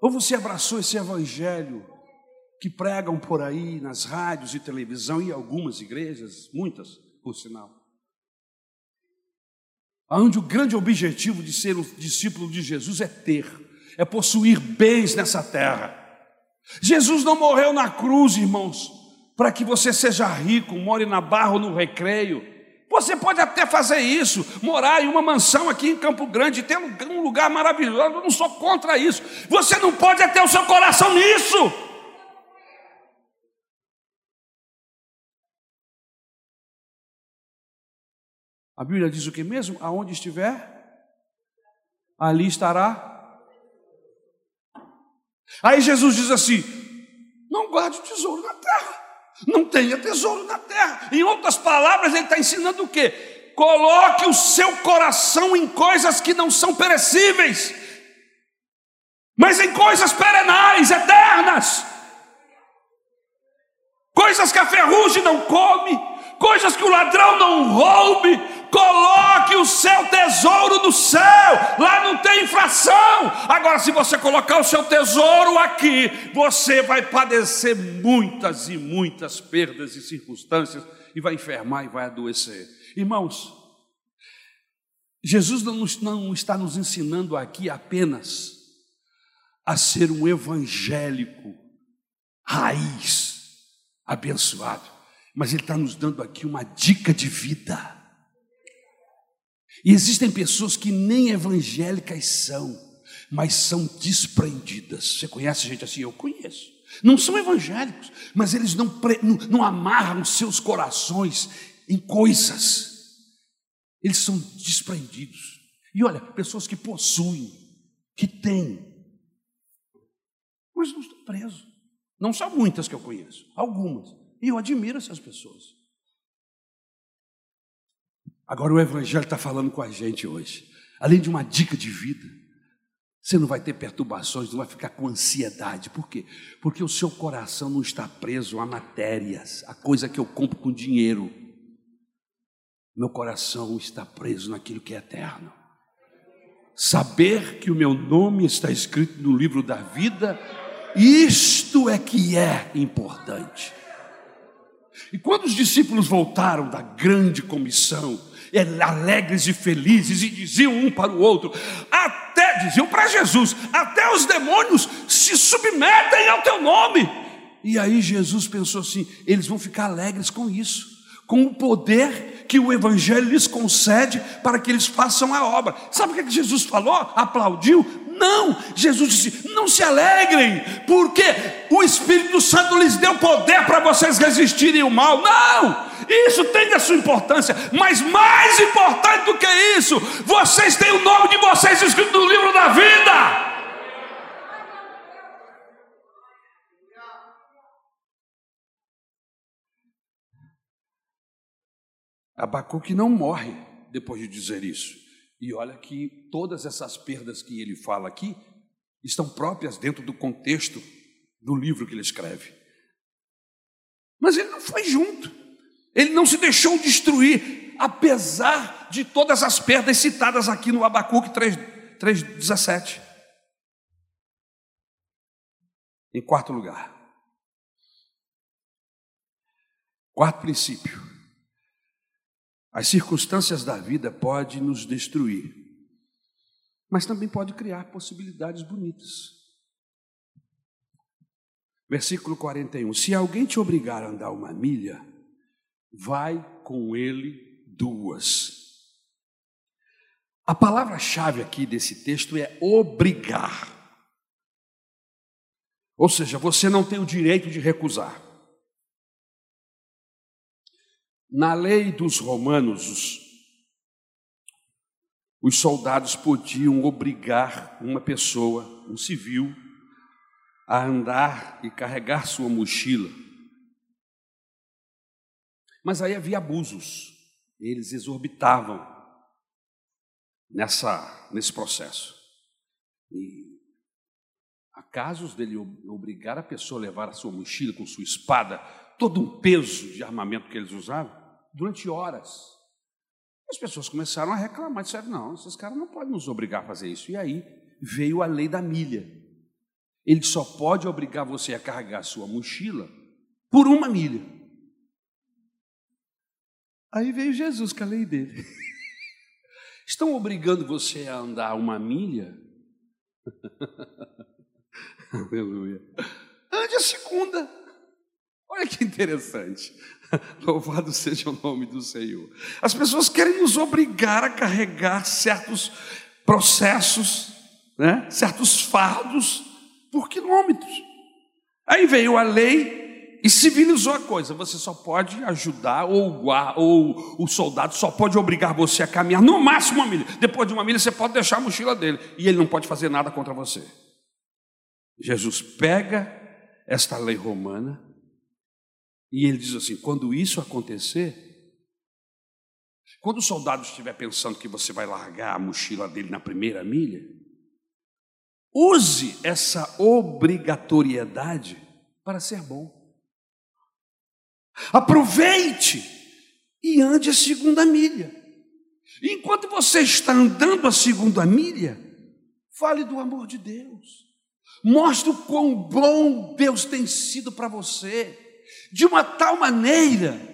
Ou você abraçou esse evangelho que pregam por aí nas rádios e televisão e algumas igrejas, muitas, por sinal? Onde o grande objetivo de ser um discípulo de Jesus é ter, é possuir bens nessa terra. Jesus não morreu na cruz, irmãos, para que você seja rico, more na barra ou no recreio. Você pode até fazer isso, morar em uma mansão aqui em Campo Grande, ter um lugar maravilhoso, eu não sou contra isso. Você não pode ter o seu coração nisso. A Bíblia diz o que mesmo? Aonde estiver, ali estará Aí Jesus diz assim: não guarde tesouro na terra, não tenha tesouro na terra. Em outras palavras, ele está ensinando o quê? Coloque o seu coração em coisas que não são perecíveis, mas em coisas perenais, eternas. Coisas que a ferrugem não come, coisas que o ladrão não roube. Coloque o seu tesouro no céu, lá não tem inflação. Agora, se você colocar o seu tesouro aqui, você vai padecer muitas e muitas perdas e circunstâncias, e vai enfermar e vai adoecer. Irmãos, Jesus não, não está nos ensinando aqui apenas a ser um evangélico raiz, abençoado, mas Ele está nos dando aqui uma dica de vida. E existem pessoas que nem evangélicas são, mas são desprendidas. Você conhece gente assim? Eu conheço. Não são evangélicos, mas eles não, não, não amarram seus corações em coisas. Eles são desprendidos. E olha, pessoas que possuem, que têm, mas não estão presos. Não são muitas que eu conheço, algumas. E eu admiro essas pessoas. Agora o Evangelho está falando com a gente hoje. Além de uma dica de vida, você não vai ter perturbações, não vai ficar com ansiedade. Por quê? Porque o seu coração não está preso a matérias, a coisa que eu compro com dinheiro. Meu coração está preso naquilo que é eterno. Saber que o meu nome está escrito no livro da vida isto é que é importante. E quando os discípulos voltaram da grande comissão, alegres e felizes, e diziam um para o outro, até, diziam para Jesus, até os demônios se submetem ao teu nome. E aí Jesus pensou assim: eles vão ficar alegres com isso, com o poder que o Evangelho lhes concede para que eles façam a obra. Sabe o que é Jesus falou? Aplaudiu? Não, Jesus disse: não se alegrem, porque o Espírito Santo lhes deu poder para vocês resistirem ao mal. Não, isso tem a sua importância, mas mais importante do que isso, vocês têm o nome de vocês escrito no livro da vida. Abacuque não morre depois de dizer isso. E olha que todas essas perdas que ele fala aqui estão próprias dentro do contexto do livro que ele escreve. Mas ele não foi junto, ele não se deixou destruir, apesar de todas as perdas citadas aqui no Abacuque 3,17. Em quarto lugar, quarto princípio, as circunstâncias da vida podem nos destruir, mas também pode criar possibilidades bonitas. Versículo 41: Se alguém te obrigar a andar uma milha, vai com ele duas. A palavra-chave aqui desse texto é obrigar. Ou seja, você não tem o direito de recusar. Na lei dos romanos, os, os soldados podiam obrigar uma pessoa, um civil, a andar e carregar sua mochila. Mas aí havia abusos, eles exorbitavam nessa, nesse processo. E há casos dele obrigar a pessoa a levar a sua mochila com sua espada, todo um peso de armamento que eles usavam, durante horas. As pessoas começaram a reclamar, disseram, não, esses caras não podem nos obrigar a fazer isso. E aí veio a lei da milha. Ele só pode obrigar você a carregar sua mochila por uma milha. Aí veio Jesus com a lei dele. *laughs* Estão obrigando você a andar uma milha? *laughs* Aleluia. Ande a segunda. Olha que interessante. *laughs* Louvado seja o nome do Senhor. As pessoas querem nos obrigar a carregar certos processos, né? certos fardos por quilômetros. Aí veio a lei e civilizou a coisa. Você só pode ajudar, ou, ou o soldado só pode obrigar você a caminhar no máximo uma milha. Depois de uma milha, você pode deixar a mochila dele e ele não pode fazer nada contra você. Jesus pega esta lei romana e ele diz assim: quando isso acontecer, quando o soldado estiver pensando que você vai largar a mochila dele na primeira milha, use essa obrigatoriedade para ser bom. Aproveite e ande a segunda milha. Enquanto você está andando a segunda milha, fale do amor de Deus. Mostre o quão bom Deus tem sido para você, de uma tal maneira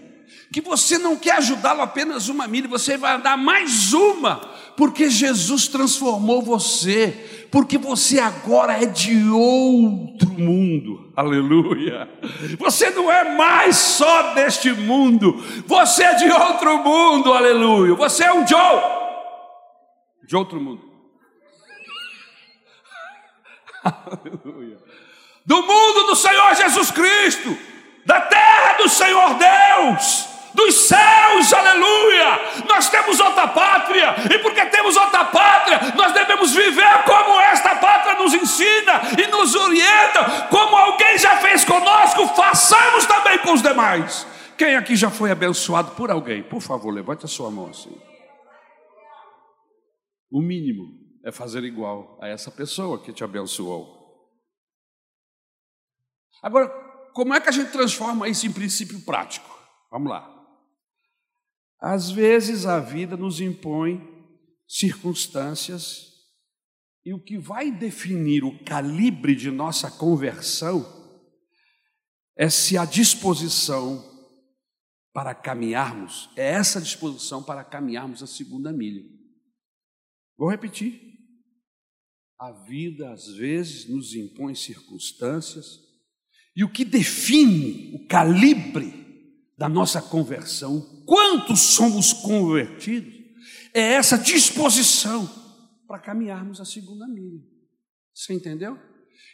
que você não quer ajudá-lo apenas uma milha, você vai andar mais uma, porque Jesus transformou você, porque você agora é de outro mundo, aleluia. Você não é mais só deste mundo, você é de outro mundo, aleluia. Você é um Joe, de outro mundo, *laughs* aleluia. Do mundo do Senhor Jesus Cristo, da terra do Senhor Deus dos céus, aleluia. Nós temos outra pátria, e porque temos outra pátria, nós devemos viver como esta pátria nos ensina e nos orienta, como alguém já fez conosco, façamos também com os demais. Quem aqui já foi abençoado por alguém? Por favor, levante a sua mão assim. O mínimo é fazer igual a essa pessoa que te abençoou. Agora, como é que a gente transforma isso em princípio prático? Vamos lá. Às vezes a vida nos impõe circunstâncias e o que vai definir o calibre de nossa conversão é se a disposição para caminharmos, é essa disposição para caminharmos a segunda milha. Vou repetir. A vida às vezes nos impõe circunstâncias e o que define o calibre da nossa conversão, quantos somos convertidos, é essa disposição para caminharmos a segunda milha. Você entendeu?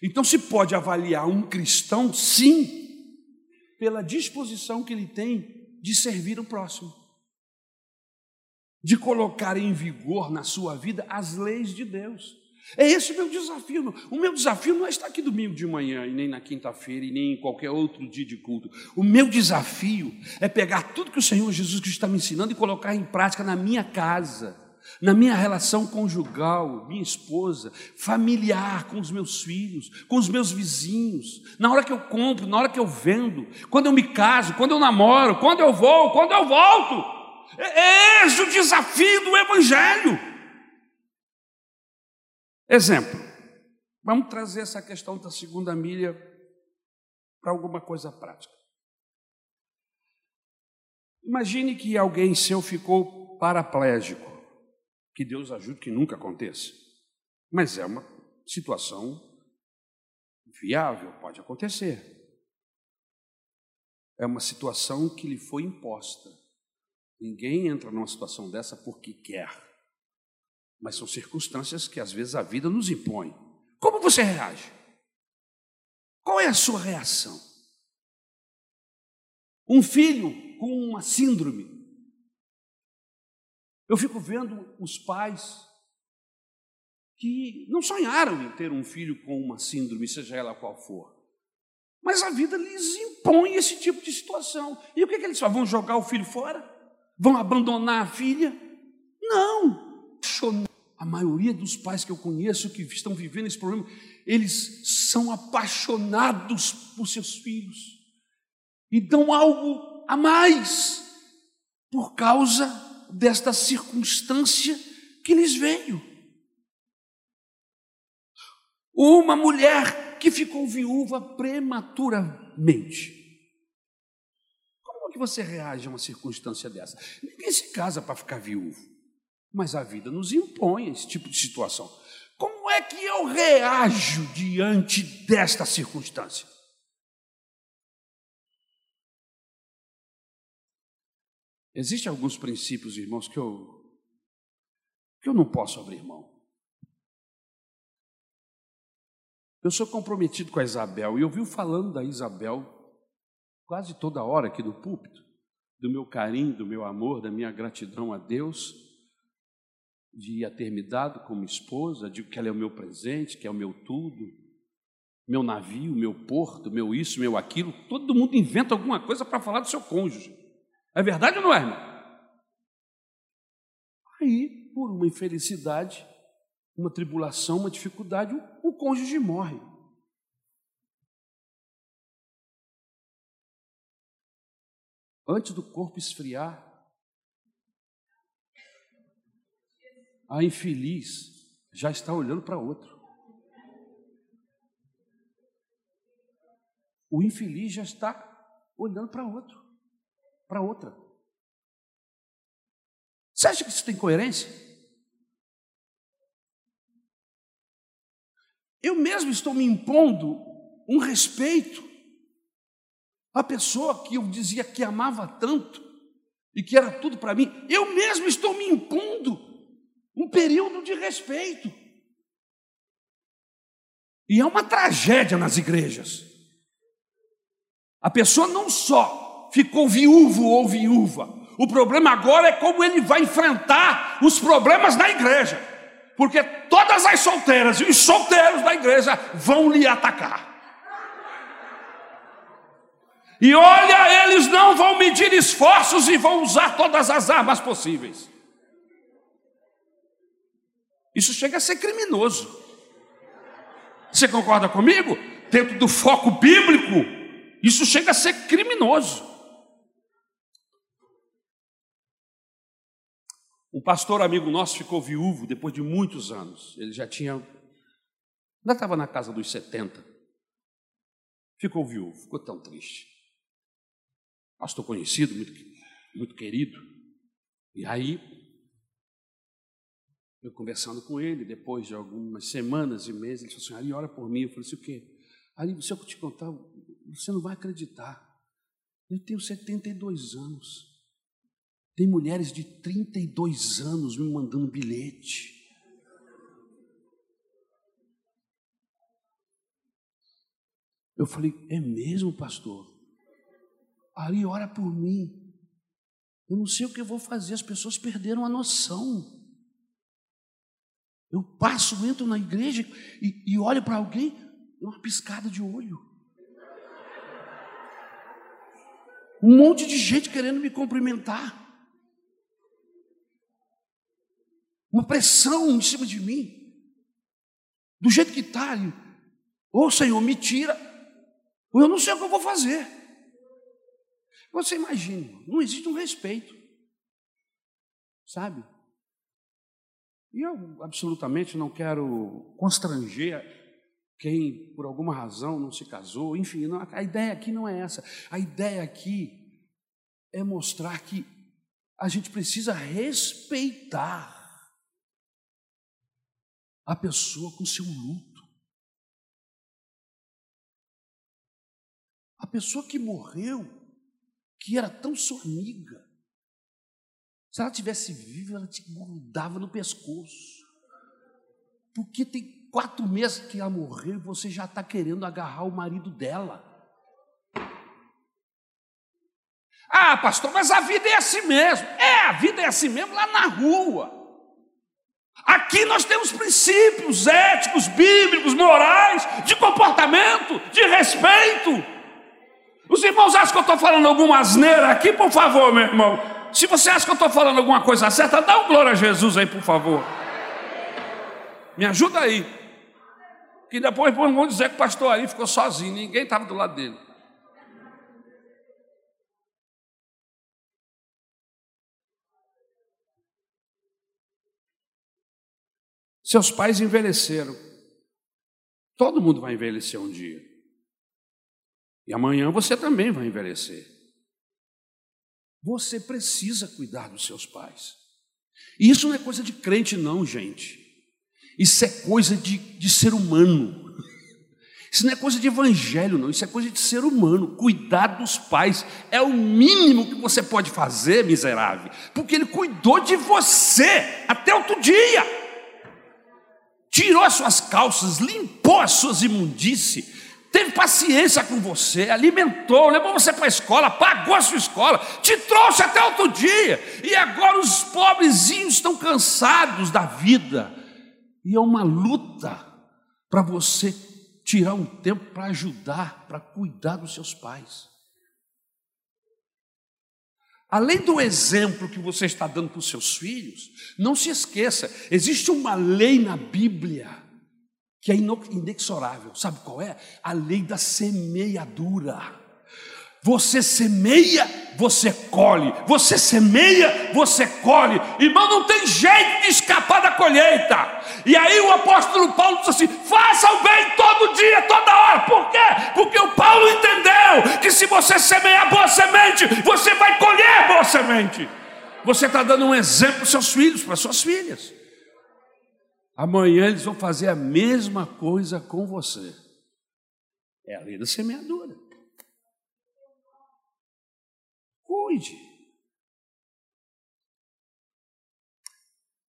Então se pode avaliar um cristão, sim, pela disposição que ele tem de servir o próximo, de colocar em vigor na sua vida as leis de Deus. É esse o meu desafio. O meu desafio não é estar aqui domingo de manhã, e nem na quinta-feira, e nem em qualquer outro dia de culto. O meu desafio é pegar tudo que o Senhor Jesus Cristo está me ensinando e colocar em prática na minha casa, na minha relação conjugal, minha esposa, familiar, com os meus filhos, com os meus vizinhos, na hora que eu compro, na hora que eu vendo, quando eu me caso, quando eu namoro, quando eu vou, quando eu volto. É, é esse o desafio do Evangelho. Exemplo, vamos trazer essa questão da segunda milha para alguma coisa prática. Imagine que alguém seu ficou paraplégico, que Deus ajude que nunca aconteça, mas é uma situação viável, pode acontecer. É uma situação que lhe foi imposta. Ninguém entra numa situação dessa porque quer mas são circunstâncias que às vezes a vida nos impõe. Como você reage? Qual é a sua reação? Um filho com uma síndrome. Eu fico vendo os pais que não sonharam em ter um filho com uma síndrome, seja ela qual for. Mas a vida lhes impõe esse tipo de situação. E o que, é que eles fazem? Vão jogar o filho fora? Vão abandonar a filha? Não a maioria dos pais que eu conheço que estão vivendo esse problema, eles são apaixonados por seus filhos e dão algo a mais por causa desta circunstância que lhes veio. Uma mulher que ficou viúva prematuramente. Como é que você reage a uma circunstância dessa? Ninguém se casa para ficar viúvo. Mas a vida nos impõe esse tipo de situação. Como é que eu reajo diante desta circunstância? Existem alguns princípios, irmãos, que eu, que eu não posso abrir mão. Eu sou comprometido com a Isabel e eu vi falando da Isabel quase toda hora aqui do púlpito, do meu carinho, do meu amor, da minha gratidão a Deus de ter me dado como esposa, digo que ela é o meu presente, que é o meu tudo, meu navio, meu porto, meu isso, meu aquilo. Todo mundo inventa alguma coisa para falar do seu cônjuge. É verdade ou não é, irmão? Aí, por uma infelicidade, uma tribulação, uma dificuldade, o cônjuge morre. Antes do corpo esfriar, a infeliz já está olhando para outro. O infeliz já está olhando para outro, para outra. Você acha que isso tem coerência? Eu mesmo estou me impondo um respeito à pessoa que eu dizia que amava tanto e que era tudo para mim. Eu mesmo estou me impondo um período de respeito. E é uma tragédia nas igrejas. A pessoa não só ficou viúvo ou viúva, o problema agora é como ele vai enfrentar os problemas na igreja, porque todas as solteiras e os solteiros da igreja vão lhe atacar. E olha, eles não vão medir esforços e vão usar todas as armas possíveis. Isso chega a ser criminoso. Você concorda comigo? Dentro do foco bíblico, isso chega a ser criminoso. Um pastor amigo nosso ficou viúvo depois de muitos anos. Ele já tinha. Ainda estava na casa dos 70. Ficou viúvo, ficou tão triste. Pastor conhecido, muito, muito querido. E aí, eu conversando com ele, depois de algumas semanas e meses, ele falou assim: Ali, ora por mim. Eu falei assim: o quê? Ali, se eu te contar, você não vai acreditar. Eu tenho 72 anos. Tem mulheres de 32 anos me mandando bilhete. Eu falei, é mesmo, pastor? Ari, ora por mim. Eu não sei o que eu vou fazer, as pessoas perderam a noção. Eu passo, entro na igreja e, e olho para alguém, uma piscada de olho. Um monte de gente querendo me cumprimentar. Uma pressão em cima de mim. Do jeito que está. Ô oh, Senhor, me tira. Ou eu não sei o que eu vou fazer. Você imagina, não existe um respeito. Sabe? E eu absolutamente não quero constranger quem por alguma razão não se casou, enfim, não, a ideia aqui não é essa. A ideia aqui é mostrar que a gente precisa respeitar a pessoa com seu luto. A pessoa que morreu, que era tão sua amiga, se ela tivesse viva, ela te grudava no pescoço. Porque tem quatro meses que ela morreu e você já está querendo agarrar o marido dela. Ah, pastor, mas a vida é assim mesmo. É, a vida é assim mesmo lá na rua. Aqui nós temos princípios éticos, bíblicos, morais, de comportamento, de respeito. Os irmãos acham que eu estou falando alguma asneira aqui, por favor, meu irmão. Se você acha que eu estou falando alguma coisa certa, dá um glória a Jesus aí, por favor. Me ajuda aí que depois vão dizer que o pastor Ari ficou sozinho, ninguém estava do lado dele. Seus pais envelheceram. Todo mundo vai envelhecer um dia. E amanhã você também vai envelhecer. Você precisa cuidar dos seus pais. E isso não é coisa de crente, não, gente. Isso é coisa de, de ser humano. Isso não é coisa de evangelho, não. Isso é coisa de ser humano. Cuidar dos pais é o mínimo que você pode fazer, miserável, porque ele cuidou de você até outro dia. Tirou as suas calças, limpou as suas imundícies, teve paciência com você, alimentou, levou você para a escola, pagou a sua escola, te trouxe até outro dia. E agora os pobrezinhos estão cansados da vida e é uma luta para você tirar um tempo para ajudar, para cuidar dos seus pais. Além do exemplo que você está dando para os seus filhos, não se esqueça, existe uma lei na Bíblia que é inexorável. Sabe qual é? A lei da semeadura. Você semeia, você colhe. Você semeia, você colhe. Irmão, não tem jeito de escapar da colheita. E aí o apóstolo Paulo diz assim: faça o bem todo dia, toda hora. Por quê? Porque o Paulo entendeu que se você semear boa semente, você vai colher boa semente. Você está dando um exemplo para seus filhos, para suas filhas. Amanhã eles vão fazer a mesma coisa com você. É a lei da semeadura. Cuide.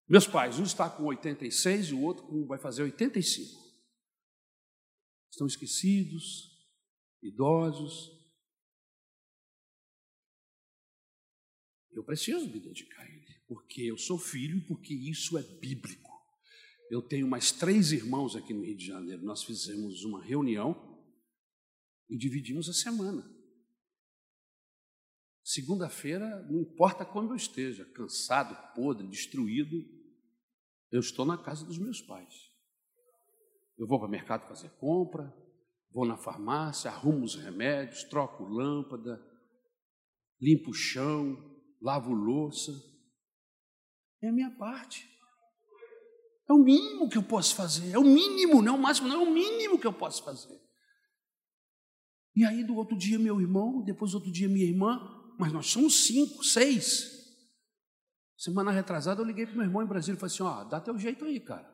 Meus pais, um está com 86 e o outro vai fazer 85. Estão esquecidos, idosos. Eu preciso me dedicar a ele, porque eu sou filho e porque isso é bíblico. Eu tenho mais três irmãos aqui no Rio de Janeiro. Nós fizemos uma reunião e dividimos a semana. Segunda-feira, não importa quando eu esteja, cansado, podre, destruído, eu estou na casa dos meus pais. Eu vou para o mercado fazer compra, vou na farmácia, arrumo os remédios, troco lâmpada, limpo o chão, lavo louça. É a minha parte. É o mínimo que eu posso fazer. É o mínimo, não é o máximo, não é o mínimo que eu posso fazer. E aí, do outro dia, meu irmão, depois outro dia, minha irmã, mas nós somos cinco, seis. Semana retrasada eu liguei para meu irmão em Brasília e falei assim: ó, dá teu jeito aí, cara.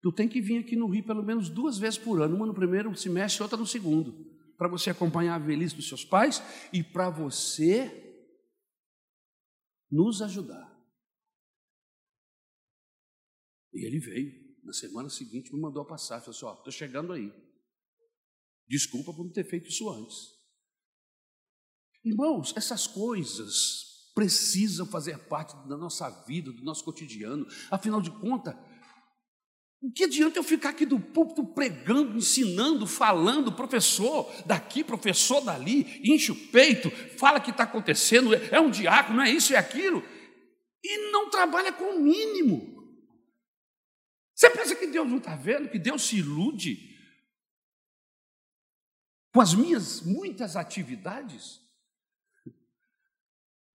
Tu tem que vir aqui no Rio pelo menos duas vezes por ano, uma no primeiro semestre e outra no segundo, para você acompanhar a velhice dos seus pais e para você nos ajudar. E ele veio. Na semana seguinte me mandou a passagem, falou assim: ó, estou chegando aí. Desculpa por não ter feito isso antes. Irmãos, essas coisas precisam fazer parte da nossa vida, do nosso cotidiano. Afinal de contas, o que adianta eu ficar aqui do púlpito pregando, ensinando, falando, professor daqui, professor dali, enche o peito, fala que está acontecendo, é um diácono, é isso é aquilo, e não trabalha com o mínimo. Você pensa que Deus não está vendo, que Deus se ilude com as minhas muitas atividades?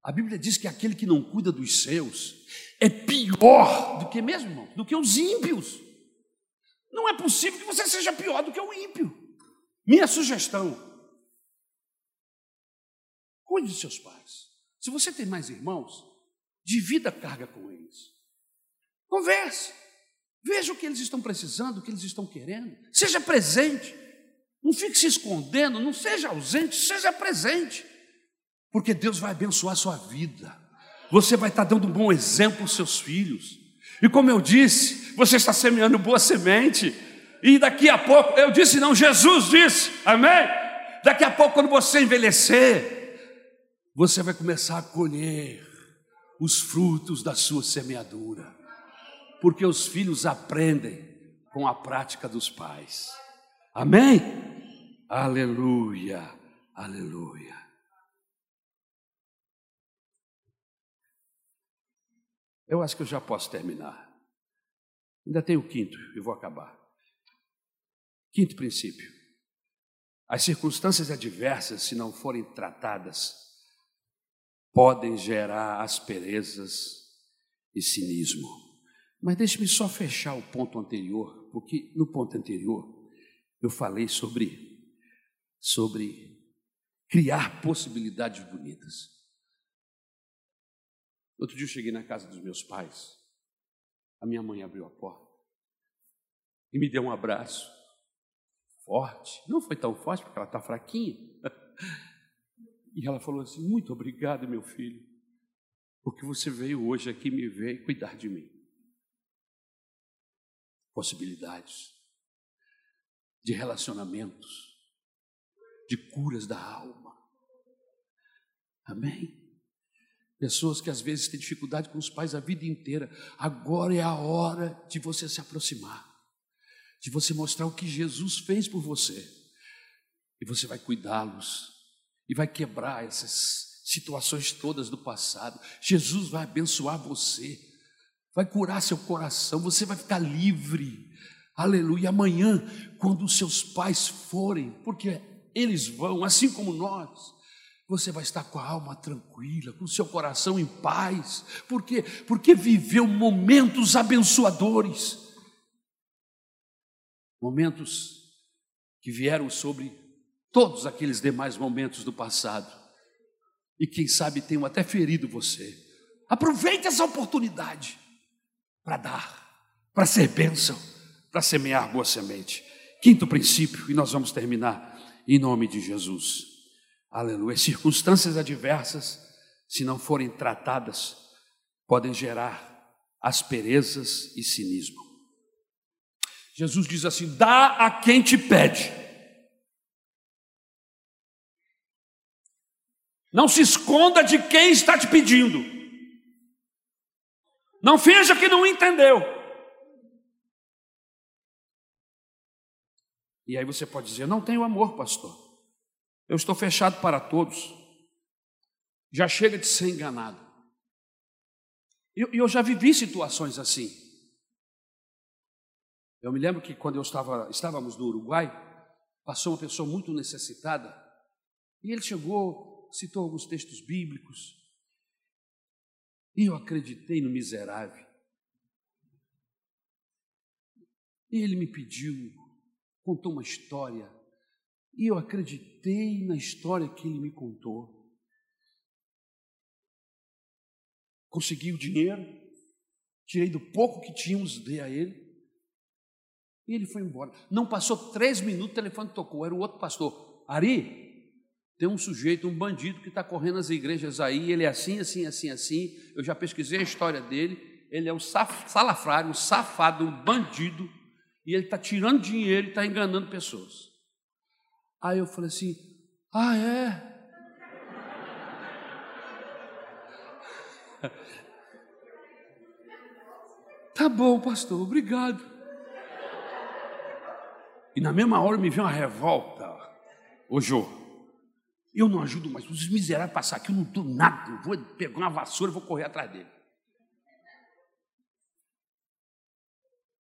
A Bíblia diz que aquele que não cuida dos seus é pior do que mesmo, do que os ímpios. Não é possível que você seja pior do que o ímpio. Minha sugestão: cuide de seus pais. Se você tem mais irmãos, divida a carga com eles. Converse. Veja o que eles estão precisando, o que eles estão querendo. Seja presente. Não fique se escondendo, não seja ausente, seja presente porque Deus vai abençoar a sua vida. Você vai estar dando um bom exemplo aos seus filhos. E como eu disse, você está semeando boa semente. E daqui a pouco, eu disse não, Jesus disse, amém? Daqui a pouco, quando você envelhecer, você vai começar a colher os frutos da sua semeadura. Porque os filhos aprendem com a prática dos pais. Amém? Aleluia, aleluia. Eu acho que eu já posso terminar. Ainda tem o quinto, e vou acabar. Quinto princípio. As circunstâncias adversas, se não forem tratadas, podem gerar asperezas e cinismo. Mas deixe-me só fechar o ponto anterior, porque no ponto anterior eu falei sobre sobre criar possibilidades bonitas. Outro dia eu cheguei na casa dos meus pais. A minha mãe abriu a porta e me deu um abraço forte. Não foi tão forte porque ela está fraquinha. *laughs* E ela falou assim: Muito obrigado, meu filho, porque você veio hoje aqui me ver e cuidar de mim. Possibilidades de relacionamentos, de curas da alma. Amém? Pessoas que às vezes têm dificuldade com os pais a vida inteira. Agora é a hora de você se aproximar, de você mostrar o que Jesus fez por você. E você vai cuidá-los e vai quebrar essas situações todas do passado. Jesus vai abençoar você, vai curar seu coração, você vai ficar livre. Aleluia. Amanhã, quando os seus pais forem, porque eles vão, assim como nós. Você vai estar com a alma tranquila, com o seu coração em paz. Por quê? Porque viveu momentos abençoadores. Momentos que vieram sobre todos aqueles demais momentos do passado. E quem sabe tenham até ferido você. Aproveite essa oportunidade para dar, para ser bênção, para semear boa semente. Quinto princípio, e nós vamos terminar em nome de Jesus. Aleluia. Circunstâncias adversas, se não forem tratadas, podem gerar asperezas e cinismo. Jesus diz assim: dá a quem te pede. Não se esconda de quem está te pedindo. Não finja que não entendeu. E aí você pode dizer: Não tenho amor, pastor. Eu estou fechado para todos. Já chega de ser enganado. E eu, eu já vivi situações assim. Eu me lembro que quando eu estava, estávamos no Uruguai, passou uma pessoa muito necessitada, e ele chegou, citou alguns textos bíblicos, e eu acreditei no miserável. E ele me pediu, contou uma história. E eu acreditei na história que ele me contou. Consegui o dinheiro, tirei do pouco que tínhamos, dei a ele. E ele foi embora. Não passou três minutos, o telefone tocou. Era o outro pastor. Ari, tem um sujeito, um bandido que está correndo nas igrejas aí, ele é assim, assim, assim, assim. Eu já pesquisei a história dele. Ele é um salafrário, um safado, um bandido, e ele está tirando dinheiro e está enganando pessoas. Aí eu falei assim: Ah, é? *laughs* Tá bom, pastor, obrigado. E na mesma hora me veio uma revolta. Ô Jô, eu não ajudo mais. Os miseráveis passar aqui, eu não dou nada. Eu vou pegar uma vassoura e vou correr atrás dele.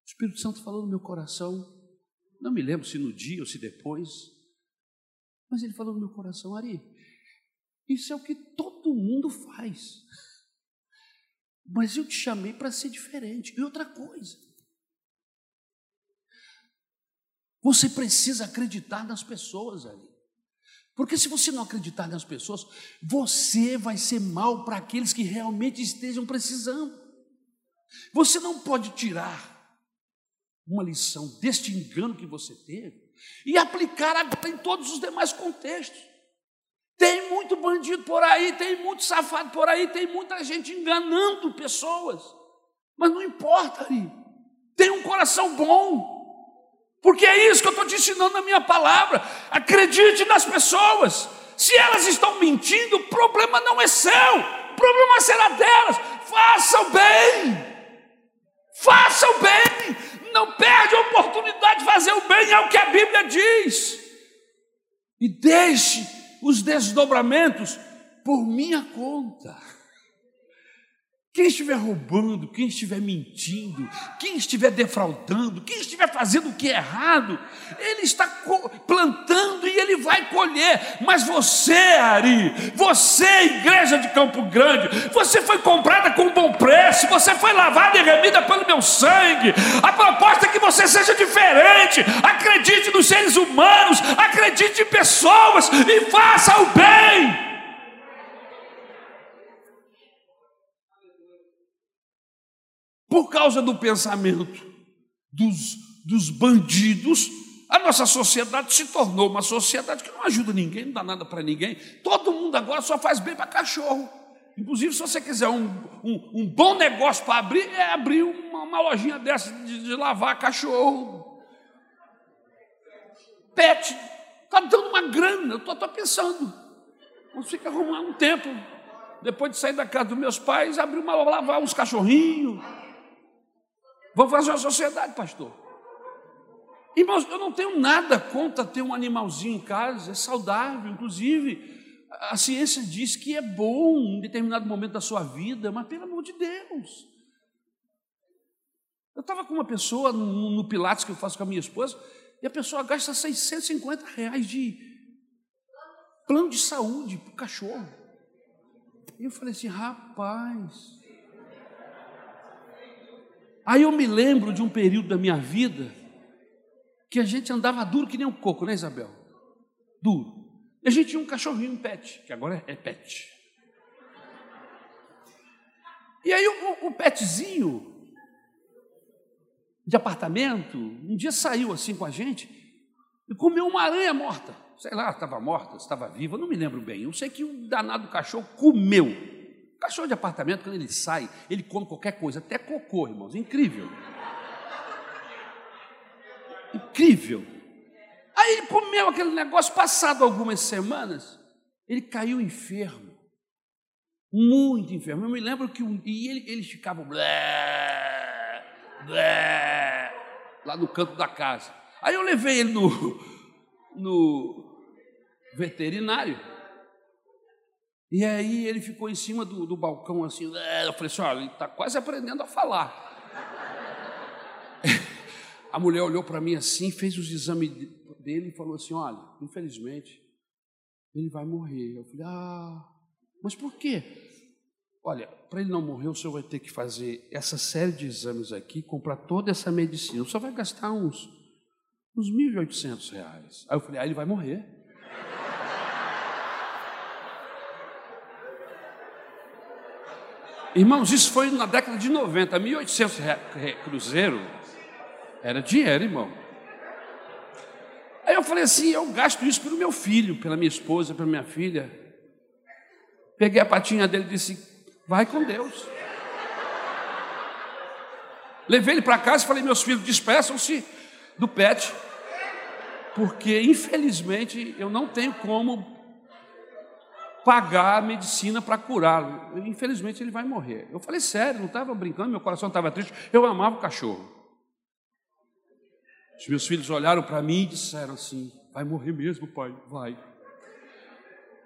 O Espírito Santo falou no meu coração. Não me lembro se no dia ou se depois. Mas ele falou no meu coração, Ari, isso é o que todo mundo faz. Mas eu te chamei para ser diferente. E outra coisa. Você precisa acreditar nas pessoas ali. Porque se você não acreditar nas pessoas, você vai ser mal para aqueles que realmente estejam precisando. Você não pode tirar uma lição deste engano que você teve e aplicar em todos os demais contextos. Tem muito bandido por aí, tem muito safado por aí, tem muita gente enganando pessoas. Mas não importa, ali. Tem um coração bom. Porque é isso que eu estou te ensinando na minha palavra. Acredite nas pessoas. Se elas estão mentindo, o problema não é seu, o problema será delas. Faça o bem. Faça o bem. Não perde a oportunidade de fazer o bem, é o que a Bíblia diz. E deixe os desdobramentos por minha conta. Quem estiver roubando, quem estiver mentindo, quem estiver defraudando, quem estiver fazendo o que é errado, ele está plantando e ele vai colher. Mas você, Ari, você, igreja de Campo Grande, você foi comprada com bom preço, você foi lavada e remida pelo meu sangue. A proposta é que você seja diferente. Acredite nos seres humanos, acredite em pessoas e faça o bem. Por causa do pensamento dos, dos bandidos, a nossa sociedade se tornou uma sociedade que não ajuda ninguém, não dá nada para ninguém. Todo mundo agora só faz bem para cachorro. Inclusive, se você quiser um, um, um bom negócio para abrir, é abrir uma, uma lojinha dessa de, de, lavar cachorro. Pet, está dando uma grana, eu estou pensando. Vamos ficar arrumar um tempo. Depois de sair da casa dos meus pais, abrir uma lavar uns cachorrinhos. Vamos fazer uma sociedade, pastor. Irmãos, eu não tenho nada contra ter um animalzinho em casa, é saudável, inclusive. A ciência diz que é bom em determinado momento da sua vida, mas pelo amor de Deus. Eu estava com uma pessoa no, no, Pilates que eu faço com a minha esposa, e a pessoa gasta 650 reais de, plano de saúde para o cachorro. E eu falei assim, rapaz. Aí eu me lembro de um período da minha vida que a gente andava duro que nem um coco, né, Isabel? Duro. E a gente tinha um cachorrinho, um pet, que agora é pet. E aí o, o petzinho de apartamento, um dia saiu assim com a gente e comeu uma aranha morta. Sei lá, estava morta, estava viva, não me lembro bem. Eu sei que o danado cachorro comeu. Cachorro de apartamento, quando ele sai, ele come qualquer coisa, até cocô, irmãos. Incrível. Incrível. Aí ele comeu aquele negócio, passado algumas semanas, ele caiu enfermo. Muito enfermo. Eu me lembro que um, e ele, eles ficavam blé, blé, lá no canto da casa. Aí eu levei ele no, no veterinário. E aí ele ficou em cima do, do balcão assim. Eu falei assim: olha, ele está quase aprendendo a falar. *laughs* A mulher olhou para mim assim, fez os exames dele e falou assim: Olha, infelizmente, ele vai morrer. Eu falei: Ah, mas por quê? Olha, para ele não morrer, o senhor vai ter que fazer essa série de exames aqui, comprar toda essa medicina. O senhor vai gastar uns, uns 1.800 reais. Aí eu falei: Ah, ele vai morrer. Irmãos, isso foi na década de 90, 1.800 cruzeiro era dinheiro, irmão. Aí eu falei assim: eu gasto isso pelo meu filho, pela minha esposa, pela minha filha. Peguei a patinha dele e disse: vai com Deus. Levei ele para casa e falei: meus filhos, despeçam-se do pet, porque infelizmente eu não tenho como pagar a medicina para curá-lo. Infelizmente ele vai morrer. Eu falei sério, não estava brincando, meu coração estava triste. Eu amava o cachorro. Os meus filhos olharam para mim e disseram assim: Vai morrer mesmo, pai? Vai.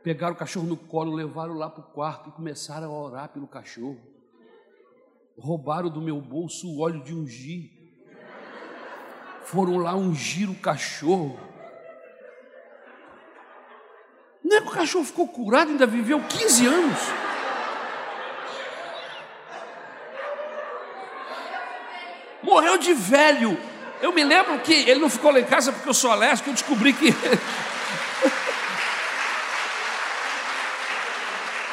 Pegaram o cachorro no colo, levaram lá para o quarto e começaram a orar pelo cachorro. Roubaram do meu bolso o óleo de ungir. Foram lá ungir o cachorro. Não é que o cachorro ficou curado, ainda viveu 15 anos. Morreu de velho, eu me lembro que ele não ficou lá em casa porque eu sou alérgico, eu descobri que. *laughs*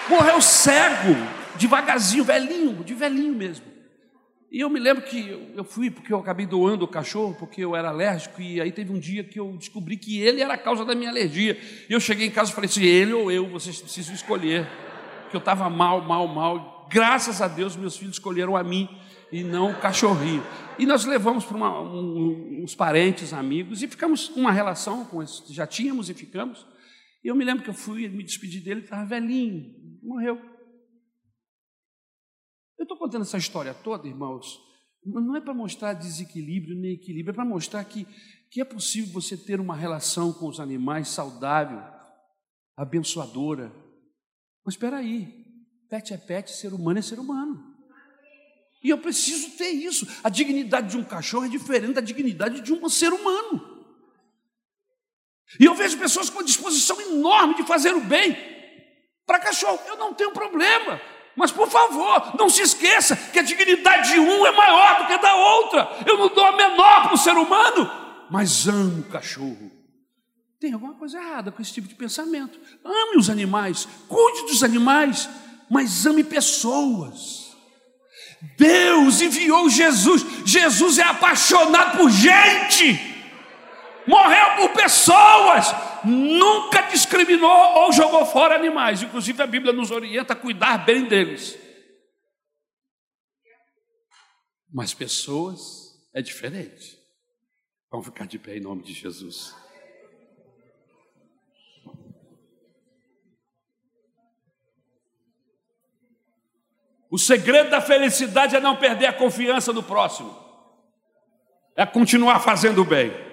Morreu cego, devagarzinho, velhinho, de velhinho mesmo. E eu me lembro que eu fui porque eu acabei doando o cachorro, porque eu era alérgico, e aí teve um dia que eu descobri que ele era a causa da minha alergia. E eu cheguei em casa e falei assim: ele ou eu, vocês precisam escolher. Porque eu estava mal, mal, mal. Graças a Deus, meus filhos escolheram a mim e não o cachorrinho. E nós levamos para um, uns parentes, amigos, e ficamos uma relação com eles, já tínhamos e ficamos. E eu me lembro que eu fui me despedir dele, estava velhinho, morreu. Estou contando essa história toda, irmãos, não é para mostrar desequilíbrio nem equilíbrio, é para mostrar que, que é possível você ter uma relação com os animais saudável, abençoadora. Mas espera aí, pet é pet, ser humano é ser humano. E eu preciso ter isso. A dignidade de um cachorro é diferente da dignidade de um ser humano. E eu vejo pessoas com uma disposição enorme de fazer o bem para cachorro. Eu não tenho problema. Mas por favor, não se esqueça que a dignidade de um é maior do que a da outra. Eu não dou a menor para o ser humano, mas amo o cachorro. Tem alguma coisa errada com esse tipo de pensamento. Ame os animais, cuide dos animais, mas ame pessoas. Deus enviou Jesus. Jesus é apaixonado por gente. Morreu por pessoas. Nunca discriminou ou jogou fora animais. Inclusive a Bíblia nos orienta a cuidar bem deles. Mas pessoas é diferente. Vamos ficar de pé em nome de Jesus. O segredo da felicidade é não perder a confiança no próximo, é continuar fazendo o bem.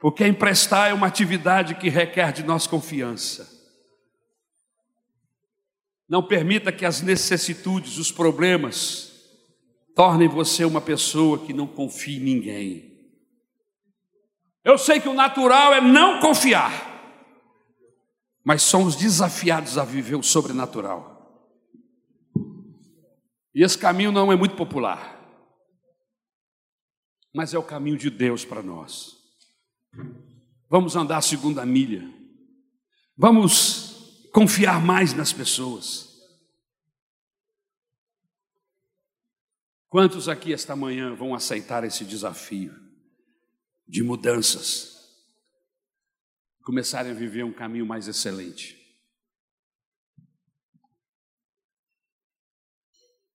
Porque emprestar é uma atividade que requer de nós confiança. Não permita que as necessitudes, os problemas, tornem você uma pessoa que não confie em ninguém. Eu sei que o natural é não confiar. mas somos desafiados a viver o sobrenatural. E esse caminho não é muito popular, mas é o caminho de Deus para nós. Vamos andar a segunda milha, vamos confiar mais nas pessoas. Quantos aqui esta manhã vão aceitar esse desafio de mudanças? Começarem a viver um caminho mais excelente.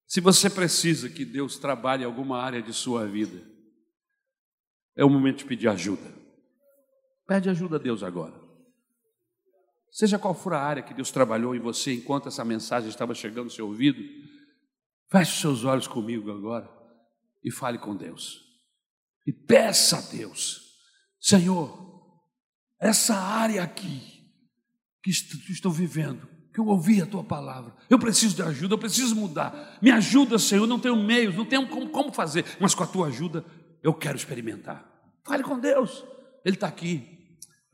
Se você precisa que Deus trabalhe alguma área de sua vida, é o momento de pedir ajuda. Pede ajuda a Deus agora. Seja qual for a área que Deus trabalhou em você enquanto essa mensagem estava chegando ao seu ouvido, feche seus olhos comigo agora e fale com Deus. E peça a Deus, Senhor, essa área aqui que estou vivendo, que eu ouvi a tua palavra. Eu preciso de ajuda, eu preciso mudar. Me ajuda, Senhor. não tenho meios, não tenho como, como fazer, mas com a tua ajuda eu quero experimentar. Fale com Deus, Ele está aqui.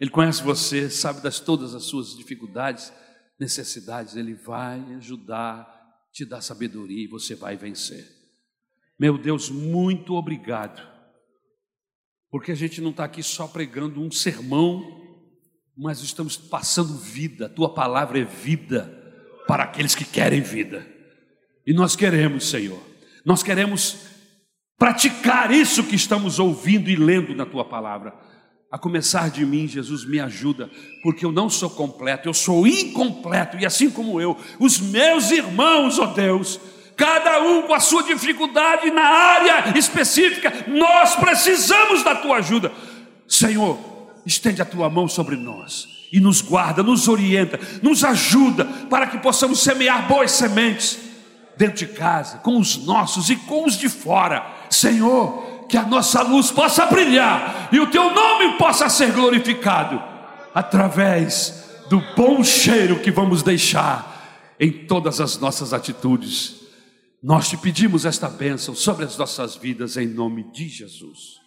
Ele conhece você, sabe das todas as suas dificuldades, necessidades. Ele vai ajudar, te dar sabedoria e você vai vencer. Meu Deus, muito obrigado, porque a gente não está aqui só pregando um sermão mas estamos passando vida, tua palavra é vida para aqueles que querem vida. E nós queremos, Senhor, nós queremos praticar isso que estamos ouvindo e lendo na tua palavra. A começar de mim, Jesus, me ajuda, porque eu não sou completo, eu sou incompleto, e assim como eu, os meus irmãos, ó oh Deus, cada um com a sua dificuldade na área específica, nós precisamos da tua ajuda. Senhor, estende a tua mão sobre nós e nos guarda, nos orienta, nos ajuda para que possamos semear boas sementes dentro de casa, com os nossos e com os de fora. Senhor, que a nossa luz possa brilhar e o teu nome possa ser glorificado através do bom cheiro que vamos deixar em todas as nossas atitudes. Nós te pedimos esta bênção sobre as nossas vidas em nome de Jesus.